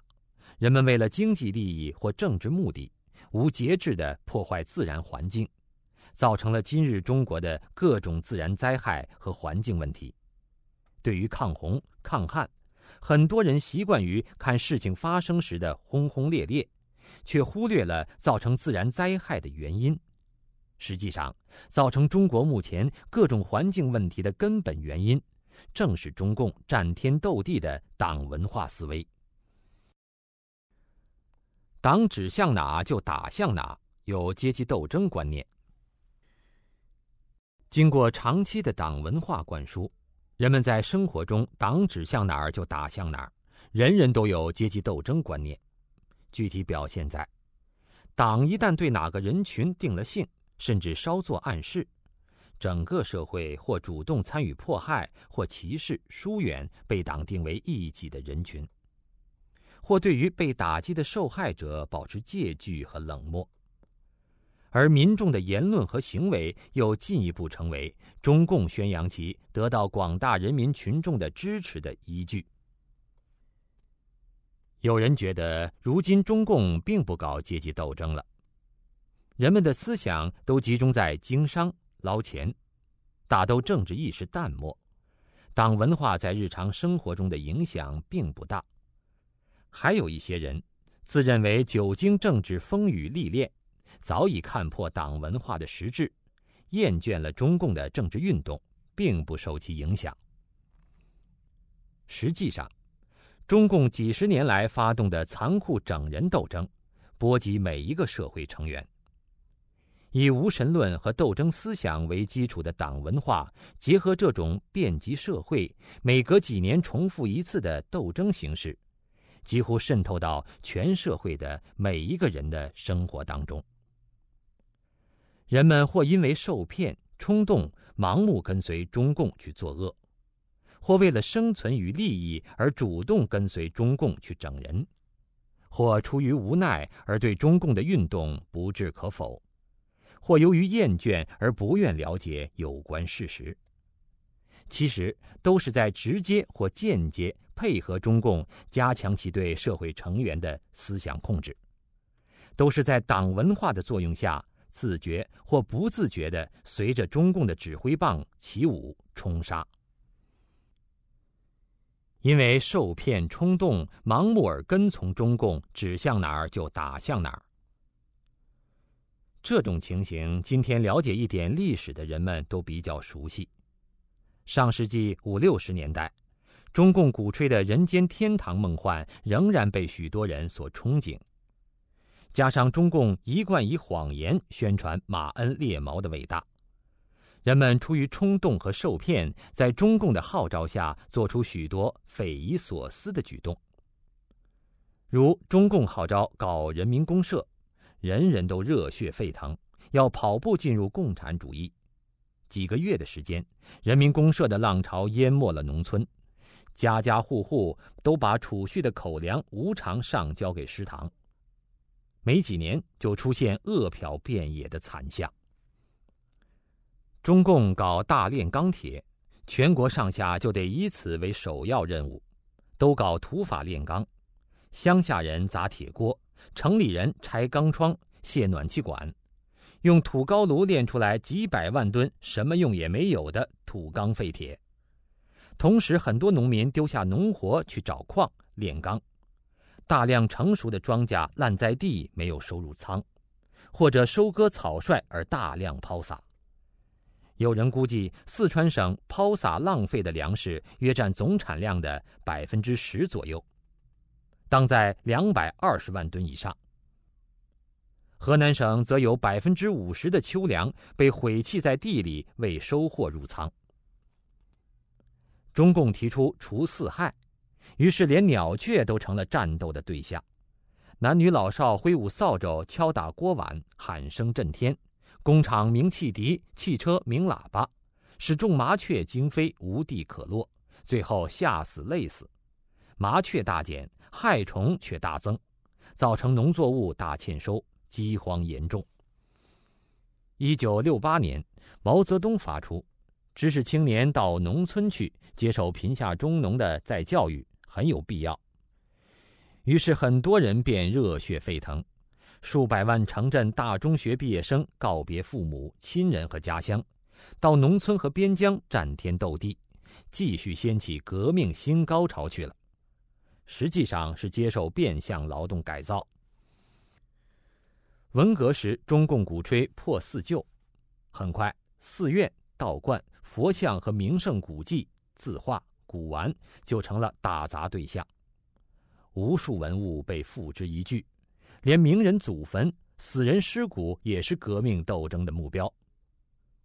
人们为了经济利益或政治目的，无节制地破坏自然环境。造成了今日中国的各种自然灾害和环境问题。对于抗洪、抗旱，很多人习惯于看事情发生时的轰轰烈烈，却忽略了造成自然灾害的原因。实际上，造成中国目前各种环境问题的根本原因，正是中共战天斗地的党文化思维。党指向哪就打向哪，有阶级斗争观念。经过长期的党文化灌输，人们在生活中党指向哪儿就打向哪儿，人人都有阶级斗争观念。具体表现在，党一旦对哪个人群定了性，甚至稍作暗示，整个社会或主动参与迫害，或歧视、疏远被党定为异己的人群，或对于被打击的受害者保持戒惧和冷漠。而民众的言论和行为又进一步成为中共宣扬其得到广大人民群众的支持的依据。有人觉得，如今中共并不搞阶级斗争了，人们的思想都集中在经商捞钱，大都政治意识淡漠，党文化在日常生活中的影响并不大。还有一些人自认为久经政治风雨历练。早已看破党文化的实质，厌倦了中共的政治运动，并不受其影响。实际上，中共几十年来发动的残酷整人斗争，波及每一个社会成员。以无神论和斗争思想为基础的党文化，结合这种遍及社会、每隔几年重复一次的斗争形式，几乎渗透到全社会的每一个人的生活当中。人们或因为受骗、冲动、盲目跟随中共去作恶，或为了生存与利益而主动跟随中共去整人，或出于无奈而对中共的运动不置可否，或由于厌倦而不愿了解有关事实。其实都是在直接或间接配合中共，加强其对社会成员的思想控制，都是在党文化的作用下。自觉或不自觉地随着中共的指挥棒起舞冲杀，因为受骗、冲动、盲目而跟从中共，指向哪儿就打向哪儿。这种情形，今天了解一点历史的人们都比较熟悉。上世纪五六十年代，中共鼓吹的人间天堂梦幻，仍然被许多人所憧憬。加上中共一贯以谎言宣传马恩列毛的伟大，人们出于冲动和受骗，在中共的号召下，做出许多匪夷所思的举动。如中共号召搞人民公社，人人都热血沸腾，要跑步进入共产主义，几个月的时间，人民公社的浪潮淹没了农村，家家户户都把储蓄的口粮无偿上交给食堂。没几年，就出现饿殍遍野的惨象。中共搞大炼钢铁，全国上下就得以此为首要任务，都搞土法炼钢，乡下人砸铁锅，城里人拆钢窗、卸暖气管。用土高炉炼出来几百万吨什么用也没有的土钢废铁，同时很多农民丢下农活去找矿炼钢，大量成熟的庄稼烂在地没有收入仓，或者收割草率而大量抛洒。有人估计，四川省抛洒浪费的粮食约占总产量的百分之十左右，当在两百二十万吨以上。河南省则有百分之五十的秋粮被毁弃在地里，未收获入仓。中共提出除四害，于是连鸟雀都成了战斗的对象，男女老少挥舞扫帚、敲打锅碗，喊声震天；工厂鸣汽笛，汽车鸣喇叭，使众麻雀惊飞，无地可落，最后吓死累死。麻雀大减，害虫却大增，造成农作物大欠收。饥荒严重。一九六八年，毛泽东发出，知识青年到农村去接受贫下中农的再教育很有必要。于是很多人便热血沸腾，数百万城镇大中学毕业生告别父母亲人和家乡，到农村和边疆战天斗地，继续掀起革命新高潮去了。实际上是接受变相劳动改造。文革时，中共鼓吹破四旧，很快寺院、道观、佛像和名胜古迹、字画、古玩就成了打砸对象。无数文物被付之一炬，连名人祖坟、死人尸骨也是革命斗争的目标。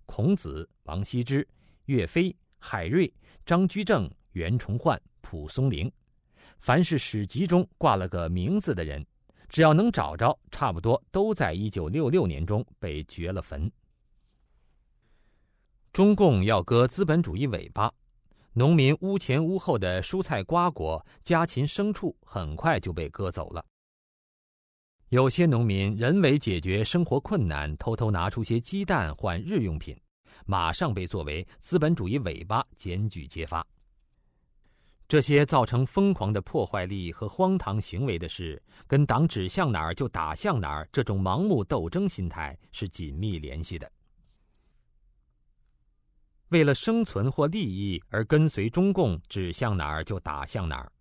孔子、王羲之、岳飞、海瑞、张居正、袁崇焕、蒲松龄，凡是史籍中挂了个名字的人。只要能找着，差不多都在一九六六年中被掘了坟。中共要割资本主义尾巴，农民屋前屋后的蔬菜瓜果、家禽牲畜很快就被割走了。有些农民人为解决生活困难，偷偷拿出些鸡蛋换日用品，马上被作为资本主义尾巴检举揭发。这些造成疯狂的破坏力和荒唐行为的事，跟党指向哪儿就打向哪儿这种盲目斗争心态是紧密联系的。为了生存或利益而跟随中共指向哪儿就打向哪儿，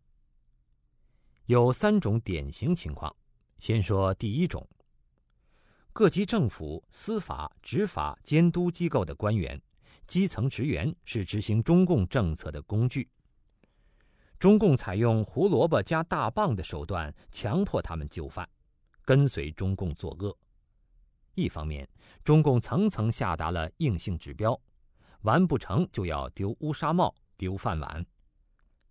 有三种典型情况。先说第一种：各级政府、司法、执法、监督机构的官员、基层职员是执行中共政策的工具。中共采用胡萝卜加大棒的手段，强迫他们就范，跟随中共作恶。一方面，中共层层下达了硬性指标，完不成就要丢乌纱帽、丢饭碗；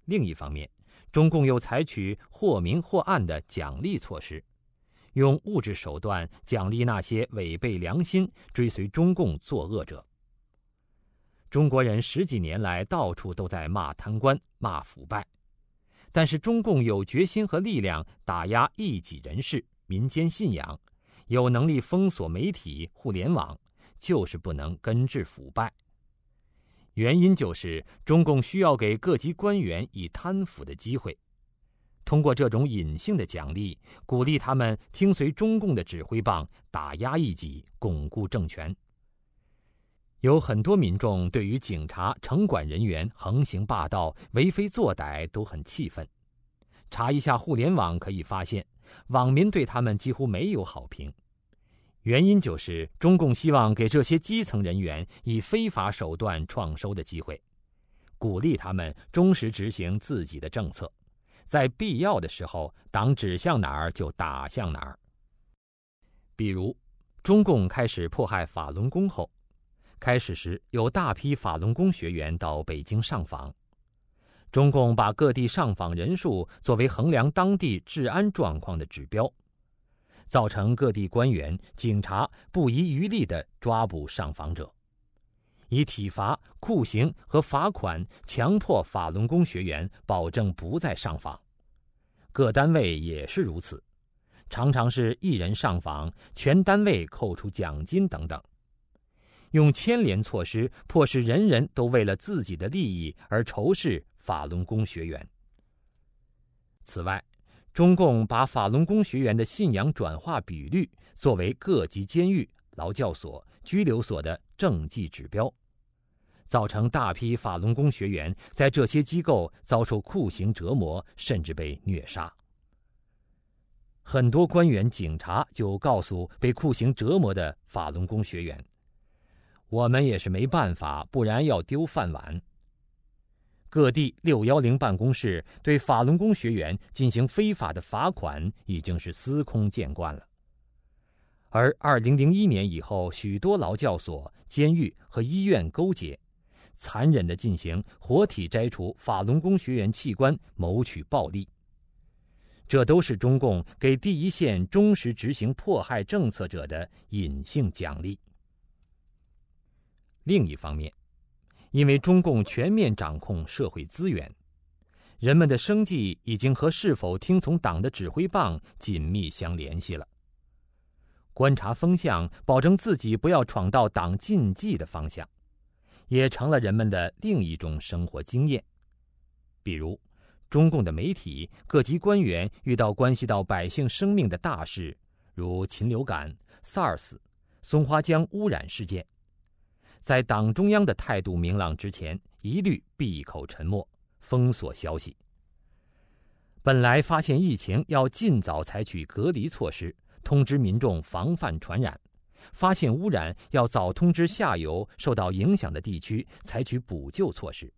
另一方面，中共又采取或明或暗的奖励措施，用物质手段奖励那些违背良心、追随中共作恶者。中国人十几年来到处都在骂贪官、骂腐败。但是中共有决心和力量打压异己人士、民间信仰，有能力封锁媒体、互联网，就是不能根治腐败。原因就是中共需要给各级官员以贪腐的机会，通过这种隐性的奖励，鼓励他们听随中共的指挥棒，打压异己，巩固政权。有很多民众对于警察、城管人员横行霸道、为非作歹都很气愤。查一下互联网可以发现，网民对他们几乎没有好评。原因就是中共希望给这些基层人员以非法手段创收的机会，鼓励他们忠实执行自己的政策，在必要的时候，党指向哪儿就打向哪儿。比如，中共开始迫害法轮功后。开始时，有大批法轮功学员到北京上访，中共把各地上访人数作为衡量当地治安状况的指标，造成各地官员、警察不遗余力地抓捕上访者。以体罚、酷刑和罚款强迫法轮功学员保证不再上访。各单位也是如此，常常是一人上访，全单位扣除奖金等等，用牵连措施迫使人人都为了自己的利益而仇视法轮功学员。此外，中共把法轮功学员的信仰转化比率作为各级监狱、劳教所、拘留所的政绩指标，造成大批法轮功学员在这些机构遭受酷刑折磨，甚至被虐杀。很多官员、警察就告诉被酷刑折磨的法轮功学员：“我们也是没办法，不然要丢饭碗。”各地六幺零办公室对法轮功学员进行非法的罚款已经是司空见惯了。而二零零一年以后，许多劳教所、监狱和医院勾结，残忍的进行活体摘除法轮功学员器官，谋取暴利。这都是中共给第一线忠实执行迫害政策者的隐性奖励。另一方面，因为中共全面掌控社会资源，人们的生计已经和是否听从党的指挥棒紧密相联系了。观察风向，保证自己不要闯到党禁忌的方向，也成了人们的另一种生活经验。比如。中共的媒体、各级官员遇到关系到百姓生命的大事，如禽流感、SARS、松花江污染事件，在党中央的态度明朗之前，一律闭口沉默，封锁消息。本来发现疫情要尽早采取隔离措施，通知民众防范传染；发现污染要早通知下游受到影响的地区，采取补救措施。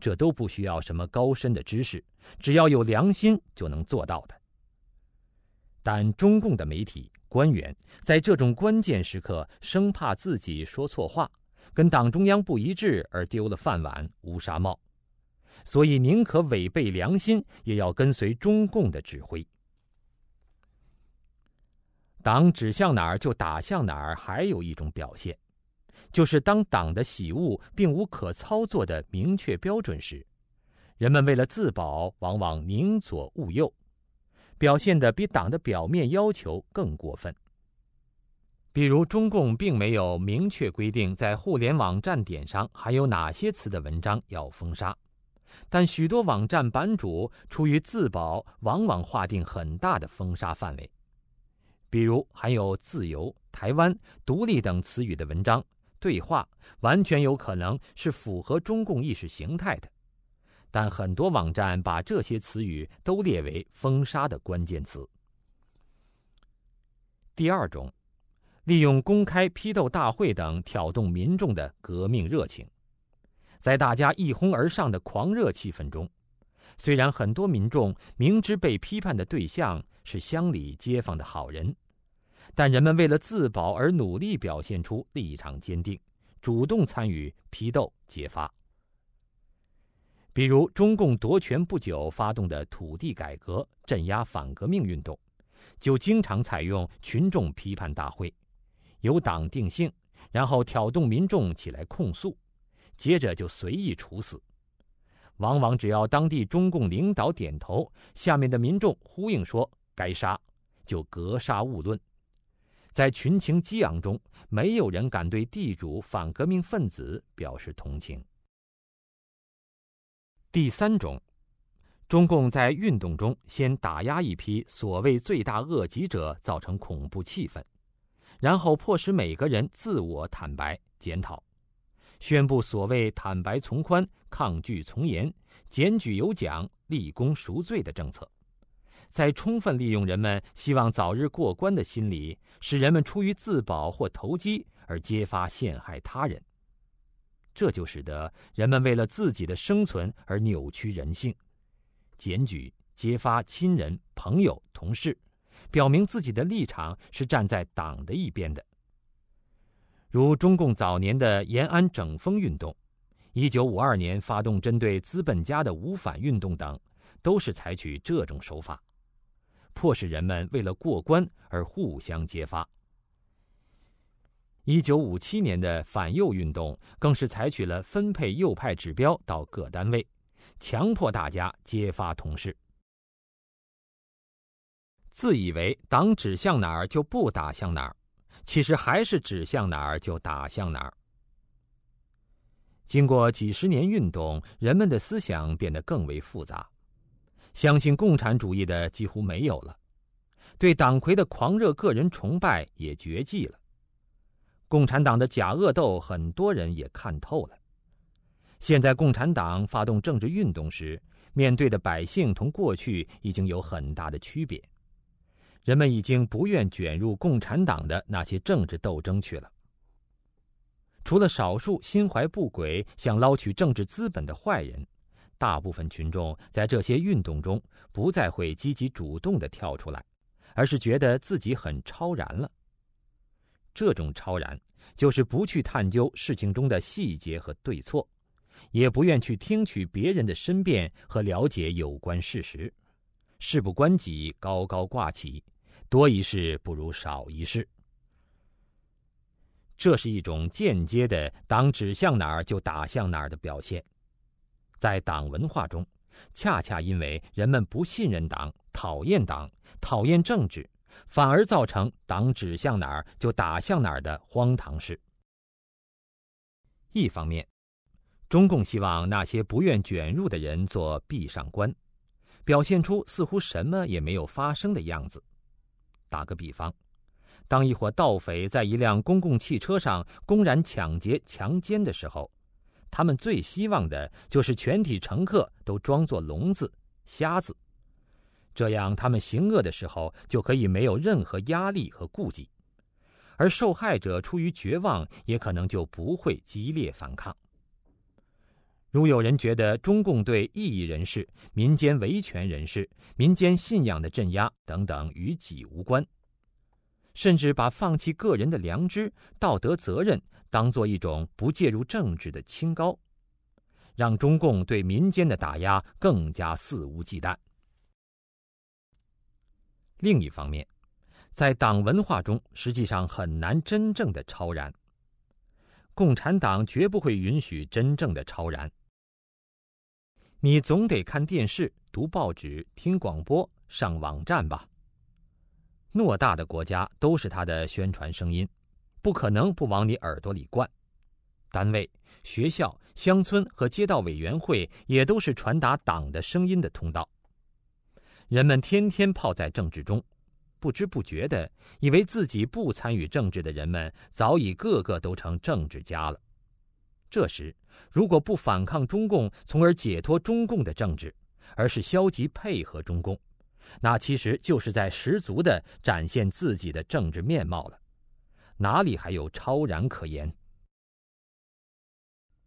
这都不需要什么高深的知识，只要有良心就能做到的。但中共的媒体官员在这种关键时刻，生怕自己说错话，跟党中央不一致而丢了饭碗、乌纱帽，所以宁可违背良心，也要跟随中共的指挥。党指向哪儿就打向哪儿，还有一种表现。就是当党的喜恶并无可操作的明确标准时，人们为了自保，往往宁左勿右，表现的比党的表面要求更过分。比如，中共并没有明确规定在互联网站点上含有哪些词的文章要封杀，但许多网站版主出于自保，往往划定很大的封杀范围。比如，含有“自由”“台湾”“独立”等词语的文章。对话完全有可能是符合中共意识形态的，但很多网站把这些词语都列为封杀的关键词。第二种，利用公开批斗大会等挑动民众的革命热情，在大家一哄而上的狂热气氛中，虽然很多民众明知被批判的对象是乡里街坊的好人。但人们为了自保而努力表现出立场坚定，主动参与批斗揭发。比如中共夺权不久发动的土地改革、镇压反革命运动，就经常采用群众批判大会，由党定性，然后挑动民众起来控诉，接着就随意处死。往往只要当地中共领导点头，下面的民众呼应说该杀，就格杀勿论。在群情激昂中，没有人敢对地主反革命分子表示同情。第三种，中共在运动中先打压一批所谓罪大恶极者，造成恐怖气氛，然后迫使每个人自我坦白检讨，宣布所谓坦白从宽、抗拒从严、检举有奖、立功赎罪的政策。在充分利用人们希望早日过关的心理，使人们出于自保或投机而揭发陷害他人，这就使得人们为了自己的生存而扭曲人性，检举、揭发亲人、朋友、同事，表明自己的立场是站在党的一边的。如中共早年的延安整风运动，一九五二年发动针对资本家的五反运动等，都是采取这种手法。迫使人们为了过关而互相揭发。一九五七年的反右运动更是采取了分配右派指标到各单位，强迫大家揭发同事。自以为党指向哪儿就不打向哪儿，其实还是指向哪儿就打向哪儿。经过几十年运动，人们的思想变得更为复杂，相信共产主义的几乎没有了，对党魁的狂热个人崇拜也绝迹了。共产党的假恶斗，很多人也看透了。现在共产党发动政治运动时，面对的百姓同过去已经有很大的区别。人们已经不愿卷入共产党的那些政治斗争去了。除了少数心怀不轨、想捞取政治资本的坏人，大部分群众在这些运动中不再会积极主动的跳出来，而是觉得自己很超然了。这种超然，就是不去探究事情中的细节和对错，也不愿去听取别人的申辩和了解有关事实，事不关己，高高挂起。多一事不如少一事，这是一种间接的党指向哪儿就打向哪儿的表现。在党文化中，恰恰因为人们不信任党、讨厌党、讨厌政治，反而造成党指向哪儿就打向哪儿的荒唐事。一方面，中共希望那些不愿卷入的人做壁上观，表现出似乎什么也没有发生的样子。打个比方，当一伙盗匪在一辆公共汽车上公然抢劫、强奸的时候，他们最希望的就是全体乘客都装作聋子、瞎子，这样他们行恶的时候就可以没有任何压力和顾忌，而受害者出于绝望，也可能就不会激烈反抗。如有人觉得中共对异议人士、民间维权人士、民间信仰的镇压等等与己无关，甚至把放弃个人的良知、道德责任当做一种不介入政治的清高，让中共对民间的打压更加肆无忌惮。另一方面，在党文化中，实际上很难真正的超然。共产党绝不会允许真正的超然。你总得看电视、读报纸、听广播、上网站吧。偌大的国家都是他的宣传声音，不可能不往你耳朵里灌。单位、学校、乡村和街道委员会也都是传达党的声音的通道。人们天天泡在政治中，不知不觉的以为自己不参与政治的人们早已个个都成政治家了。这时，如果不反抗中共，从而解脱中共的政治，而是消极配合中共，那其实就是在十足的展现自己的政治面貌了，哪里还有超然可言？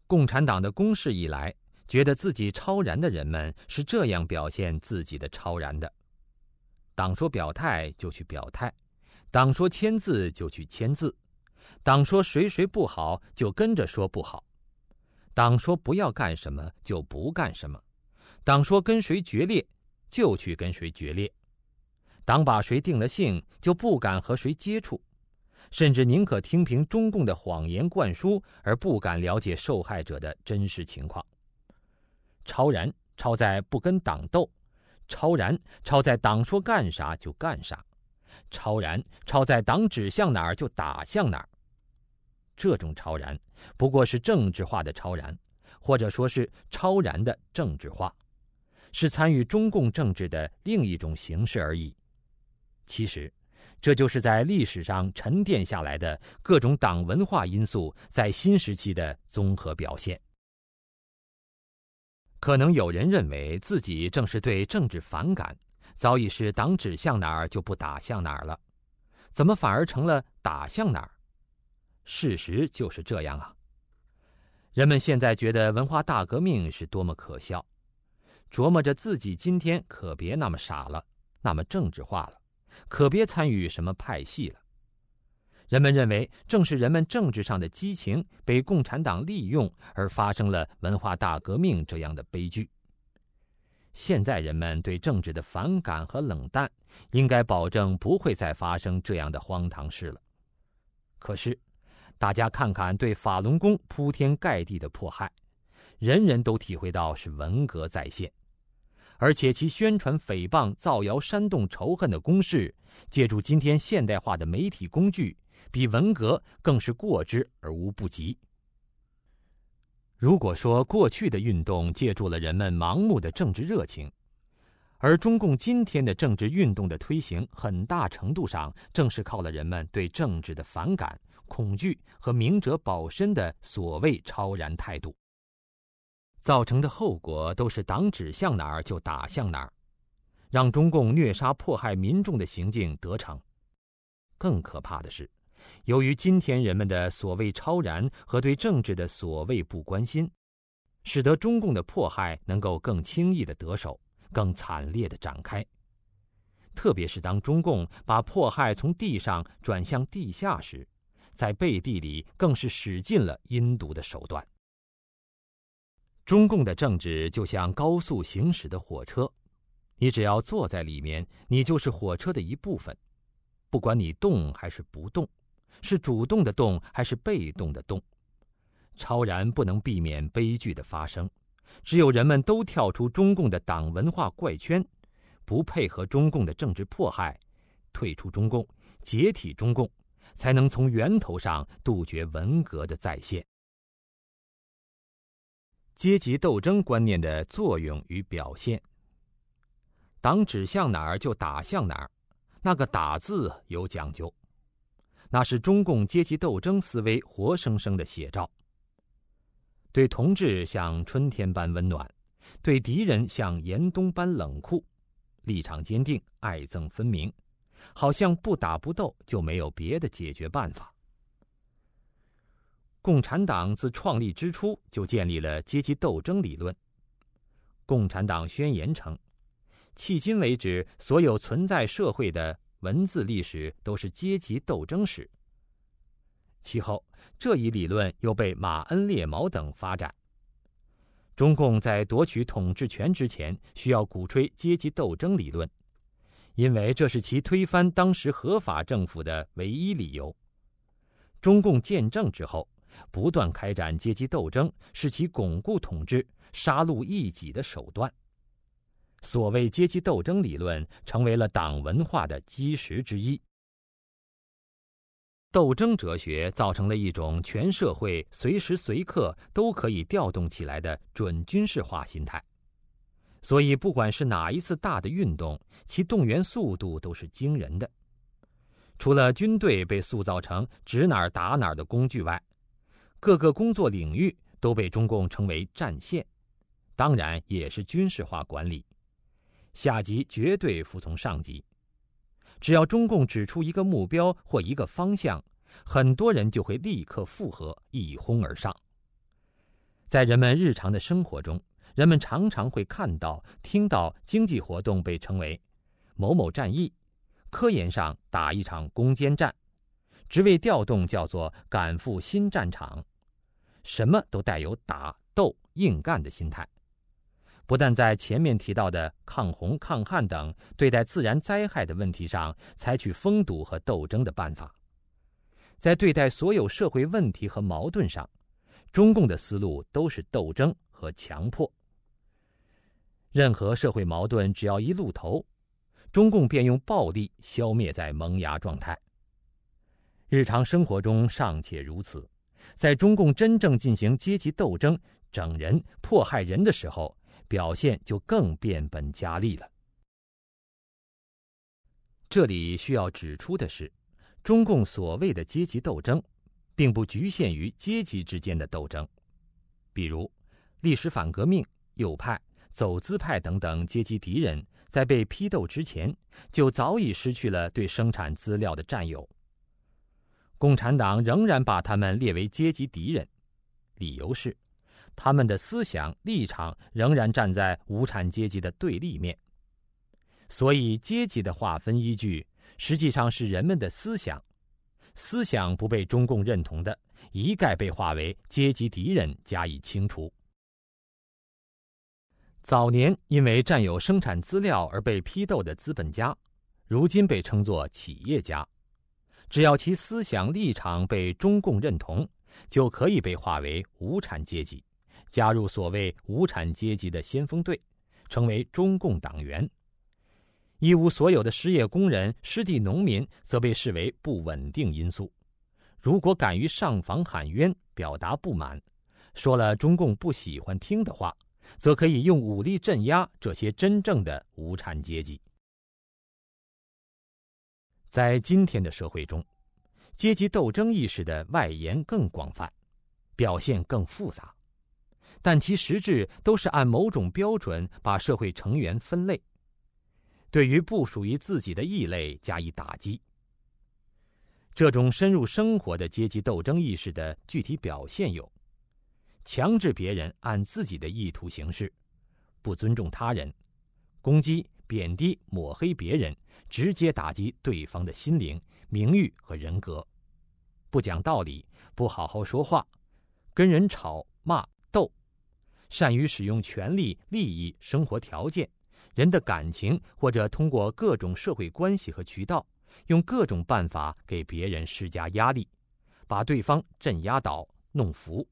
共产党的公示以来，觉得自己超然的人们是这样表现自己的超然的：党说表态就去表态，党说签字就去签字，党说谁谁不好就跟着说不好。党说不要干什么就不干什么，党说跟谁决裂就去跟谁决裂，党把谁定了性就不敢和谁接触，甚至宁可听凭中共的谎言灌输，而不敢了解受害者的真实情况。超然超在不跟党斗，超然超在党说干啥就干啥，超然超在党指向哪儿就打向哪儿。这种超然，不过是政治化的超然，或者说是超然的政治化，是参与中共政治的另一种形式而已。其实，这就是在历史上沉淀下来的各种党文化因素在新时期的综合表现。可能有人认为自己正是对政治反感，早已是党指向哪儿就不打向哪儿了，怎么反而成了打向哪儿？事实就是这样啊！人们现在觉得文化大革命是多么可笑，琢磨着自己今天可别那么傻了，那么政治化了，可别参与什么派系了。人们认为，正是人们政治上的激情被共产党利用，而发生了文化大革命这样的悲剧。现在人们对政治的反感和冷淡，应该保证不会再发生这样的荒唐事了。可是。大家看看对法轮功铺天盖地的迫害，人人都体会到是文革再现，而且其宣传诽谤、造谣、煽动仇恨的攻势，借助今天现代化的媒体工具，比文革更是过之而无不及。如果说过去的运动借助了人们盲目的政治热情，而中共今天的政治运动的推行，很大程度上正是靠了人们对政治的反感、恐惧和明哲保身的所谓超然态度，造成的后果都是党指向哪儿就打向哪儿，让中共虐杀迫害民众的行径得逞。更可怕的是，由于今天人们的所谓超然和对政治的所谓不关心，使得中共的迫害能够更轻易的得手。更惨烈的展开，特别是当中共把迫害从地上转向地下时，在背地里更是使尽了阴毒的手段。中共的政治就像高速行驶的火车，你只要坐在里面，你就是火车的一部分，不管你动还是不动，是主动的动还是被动的动，超然不能避免悲剧的发生。只有人们都跳出中共的党文化怪圈，不配合中共的政治迫害，退出中共，解体中共，才能从源头上杜绝文革的再现。阶级斗争观念的作用与表现。党指向哪儿就打向哪儿，那个“打”字有讲究，那是中共阶级斗争思维活生生的写照。对同志像春天般温暖，对敌人像严冬般冷酷，立场坚定，爱憎分明，好像不打不斗就没有别的解决办法。共产党自创立之初就建立了阶级斗争理论。共产党宣言称：“迄今为止，所有存在社会的文字历史都是阶级斗争史。”其后。这一理论又被马恩列毛等发展。中共在夺取统治权之前，需要鼓吹阶级斗争理论，因为这是其推翻当时合法政府的唯一理由。中共建政之后，不断开展阶级斗争，是其巩固统治、杀戮异己的手段。所谓阶级斗争理论，成为了党文化的基石之一。斗争哲学造成了一种全社会随时随刻都可以调动起来的准军事化心态，所以不管是哪一次大的运动，其动员速度都是惊人的。除了军队被塑造成指哪儿打哪儿的工具外，各个工作领域都被中共称为战线，当然也是军事化管理，下级绝对服从上级。只要中共指出一个目标或一个方向，很多人就会立刻附和，一哄而上。在人们日常的生活中，人们常常会看到、听到经济活动被称为“某某战役”，科研上打一场攻坚战，职位调动叫做“赶赴新战场”，什么都带有打、斗、硬干的心态。不但在前面提到的抗洪、抗旱等对待自然灾害的问题上采取封堵和斗争的办法，在对待所有社会问题和矛盾上，中共的思路都是斗争和强迫。任何社会矛盾只要一露头，中共便用暴力消灭在萌芽状态。日常生活中尚且如此，在中共真正进行阶级斗争、整人、迫害人的时候。表现就更变本加厉了。这里需要指出的是，中共所谓的阶级斗争，并不局限于阶级之间的斗争。比如，历史反革命、右派、走资派等等阶级敌人，在被批斗之前，就早已失去了对生产资料的占有。共产党仍然把他们列为阶级敌人，理由是。他们的思想立场仍然站在无产阶级的对立面，所以阶级的划分依据实际上是人们的思想。思想不被中共认同的，一概被划为阶级敌人加以清除。早年因为占有生产资料而被批斗的资本家，如今被称作企业家，只要其思想立场被中共认同，就可以被划为无产阶级，加入所谓无产阶级的先锋队，成为中共党员。一无所有的失业工人、失地农民则被视为不稳定因素。如果敢于上访喊冤、表达不满，说了中共不喜欢听的话，则可以用武力镇压这些真正的无产阶级。在今天的社会中，阶级斗争意识的外延更广泛，表现更复杂，但其实质都是按某种标准把社会成员分类，对于不属于自己的异类加以打击。这种深入生活的阶级斗争意识的具体表现有：强制别人按自己的意图行事，不尊重他人，攻击。贬低、抹黑别人，直接打击对方的心灵、名誉和人格；不讲道理，不好好说话，跟人吵骂，善于使用权力、利益、生活条件、人的感情，或者通过各种社会关系和渠道，用各种办法给别人施加压力，把对方镇压倒、弄服。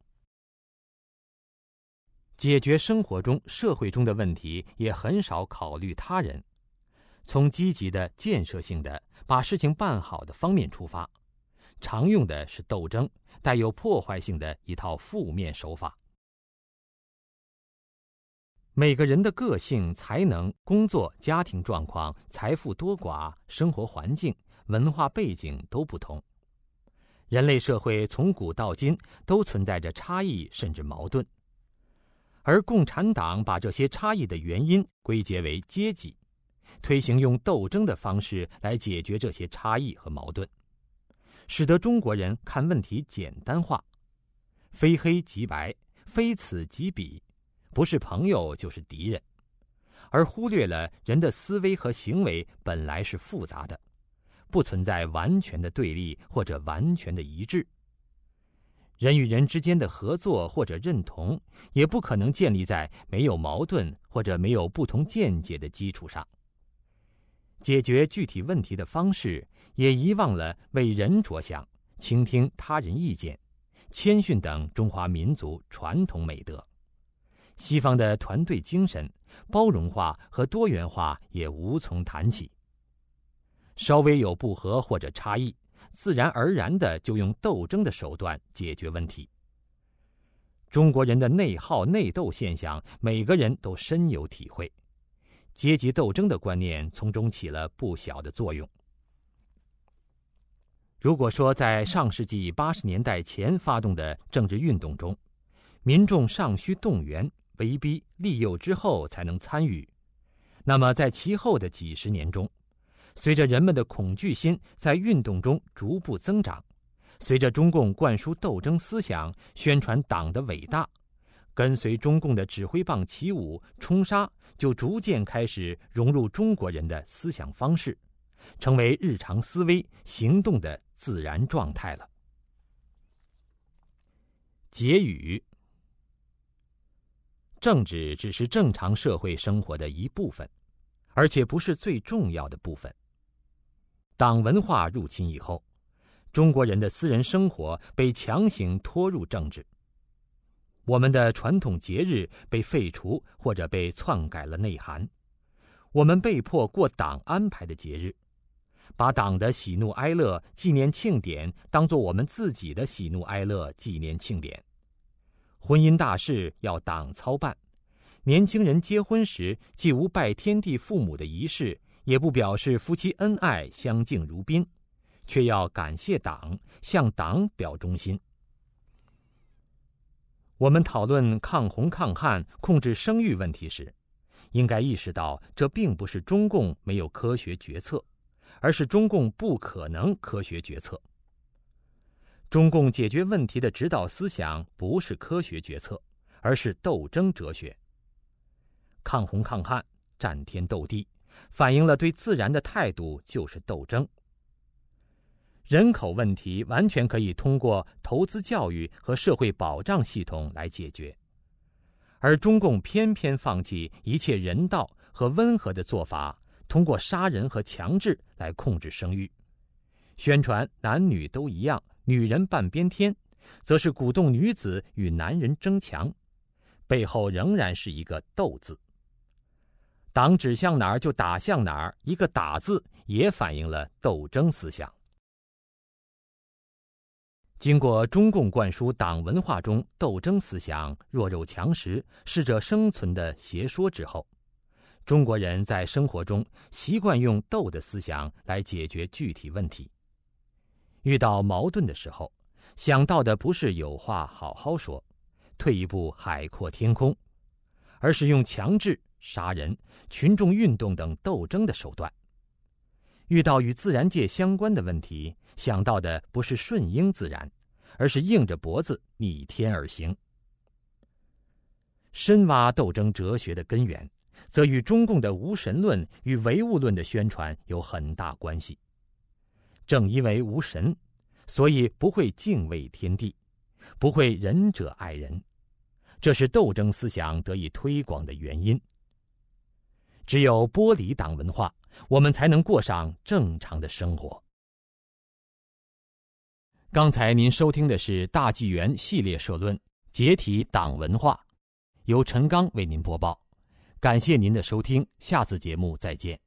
解决生活中、社会中的问题，也很少考虑他人，从积极的、建设性的把事情办好的方面出发，常用的是斗争，带有破坏性的一套负面手法。每个人的个性、才能、工作、家庭状况、财富多寡、生活环境、文化背景都不同，人类社会从古到今都存在着差异甚至矛盾。而共产党把这些差异的原因归结为阶级，推行用斗争的方式来解决这些差异和矛盾，使得中国人看问题简单化，非黑即白，非此即彼，不是朋友就是敌人，而忽略了人的思维和行为本来是复杂的，不存在完全的对立或者完全的一致。人与人之间的合作或者认同，也不可能建立在没有矛盾或者没有不同见解的基础上。解决具体问题的方式，也遗忘了为人着想、倾听他人意见、谦逊等中华民族传统美德。西方的团队精神、包容化和多元化也无从谈起。稍微有不和或者差异。自然而然的就用斗争的手段解决问题。中国人的内耗内斗现象，每个人都深有体会，阶级斗争的观念从中起了不小的作用。如果说在上世纪八十年代前发动的政治运动中，民众尚需动员、威逼、利诱之后才能参与，那么在其后的几十年中，随着人们的恐惧心在运动中逐步增长，随着中共灌输斗争思想、宣传党的伟大，跟随中共的指挥棒起舞冲杀，就逐渐开始融入中国人的思想方式，成为日常思维行动的自然状态了。结语：政治只是正常社会生活的一部分，而且不是最重要的部分。党文化入侵以后，中国人的私人生活被强行拖入政治。我们的传统节日被废除或者被篡改了内涵，我们被迫过党安排的节日，把党的喜怒哀乐纪念庆典当做我们自己的喜怒哀乐纪念庆典。婚姻大事要党操办，年轻人结婚时既无拜天地父母的仪式。也不表示夫妻恩爱相敬如宾，却要感谢党，向党表忠心。我们讨论抗洪抗旱、控制生育问题时，应该意识到，这并不是中共没有科学决策，而是中共不可能科学决策。中共解决问题的指导思想不是科学决策，而是斗争哲学。抗洪抗旱，战天斗地。反映了对自然的态度就是斗争。人口问题完全可以通过投资教育和社会保障系统来解决，而中共偏偏放弃一切人道和温和的做法，通过杀人和强制来控制生育，宣传男女都一样，女人半边天，则是鼓动女子与男人争强，背后仍然是一个“斗”字。党指向哪儿就打向哪儿，一个“打”字也反映了斗争思想。经过中共灌输党文化中斗争思想、弱肉强食、适者生存的邪说之后，中国人在生活中习惯用斗的思想来解决具体问题。遇到矛盾的时候，想到的不是有话好好说，退一步海阔天空，而是用强制、杀人、群众运动等斗争的手段。遇到与自然界相关的问题，想到的不是顺应自然，而是硬着脖子逆天而行。深挖斗争哲学的根源，则与中共的无神论与唯物论的宣传有很大关系。正因为无神，所以不会敬畏天地，不会仁者爱人，这是斗争思想得以推广的原因。只有剥离党文化，我们才能过上正常的生活。刚才您收听的是大纪元系列社论《解体党文化》，由陈刚为您播报。感谢您的收听，下次节目再见。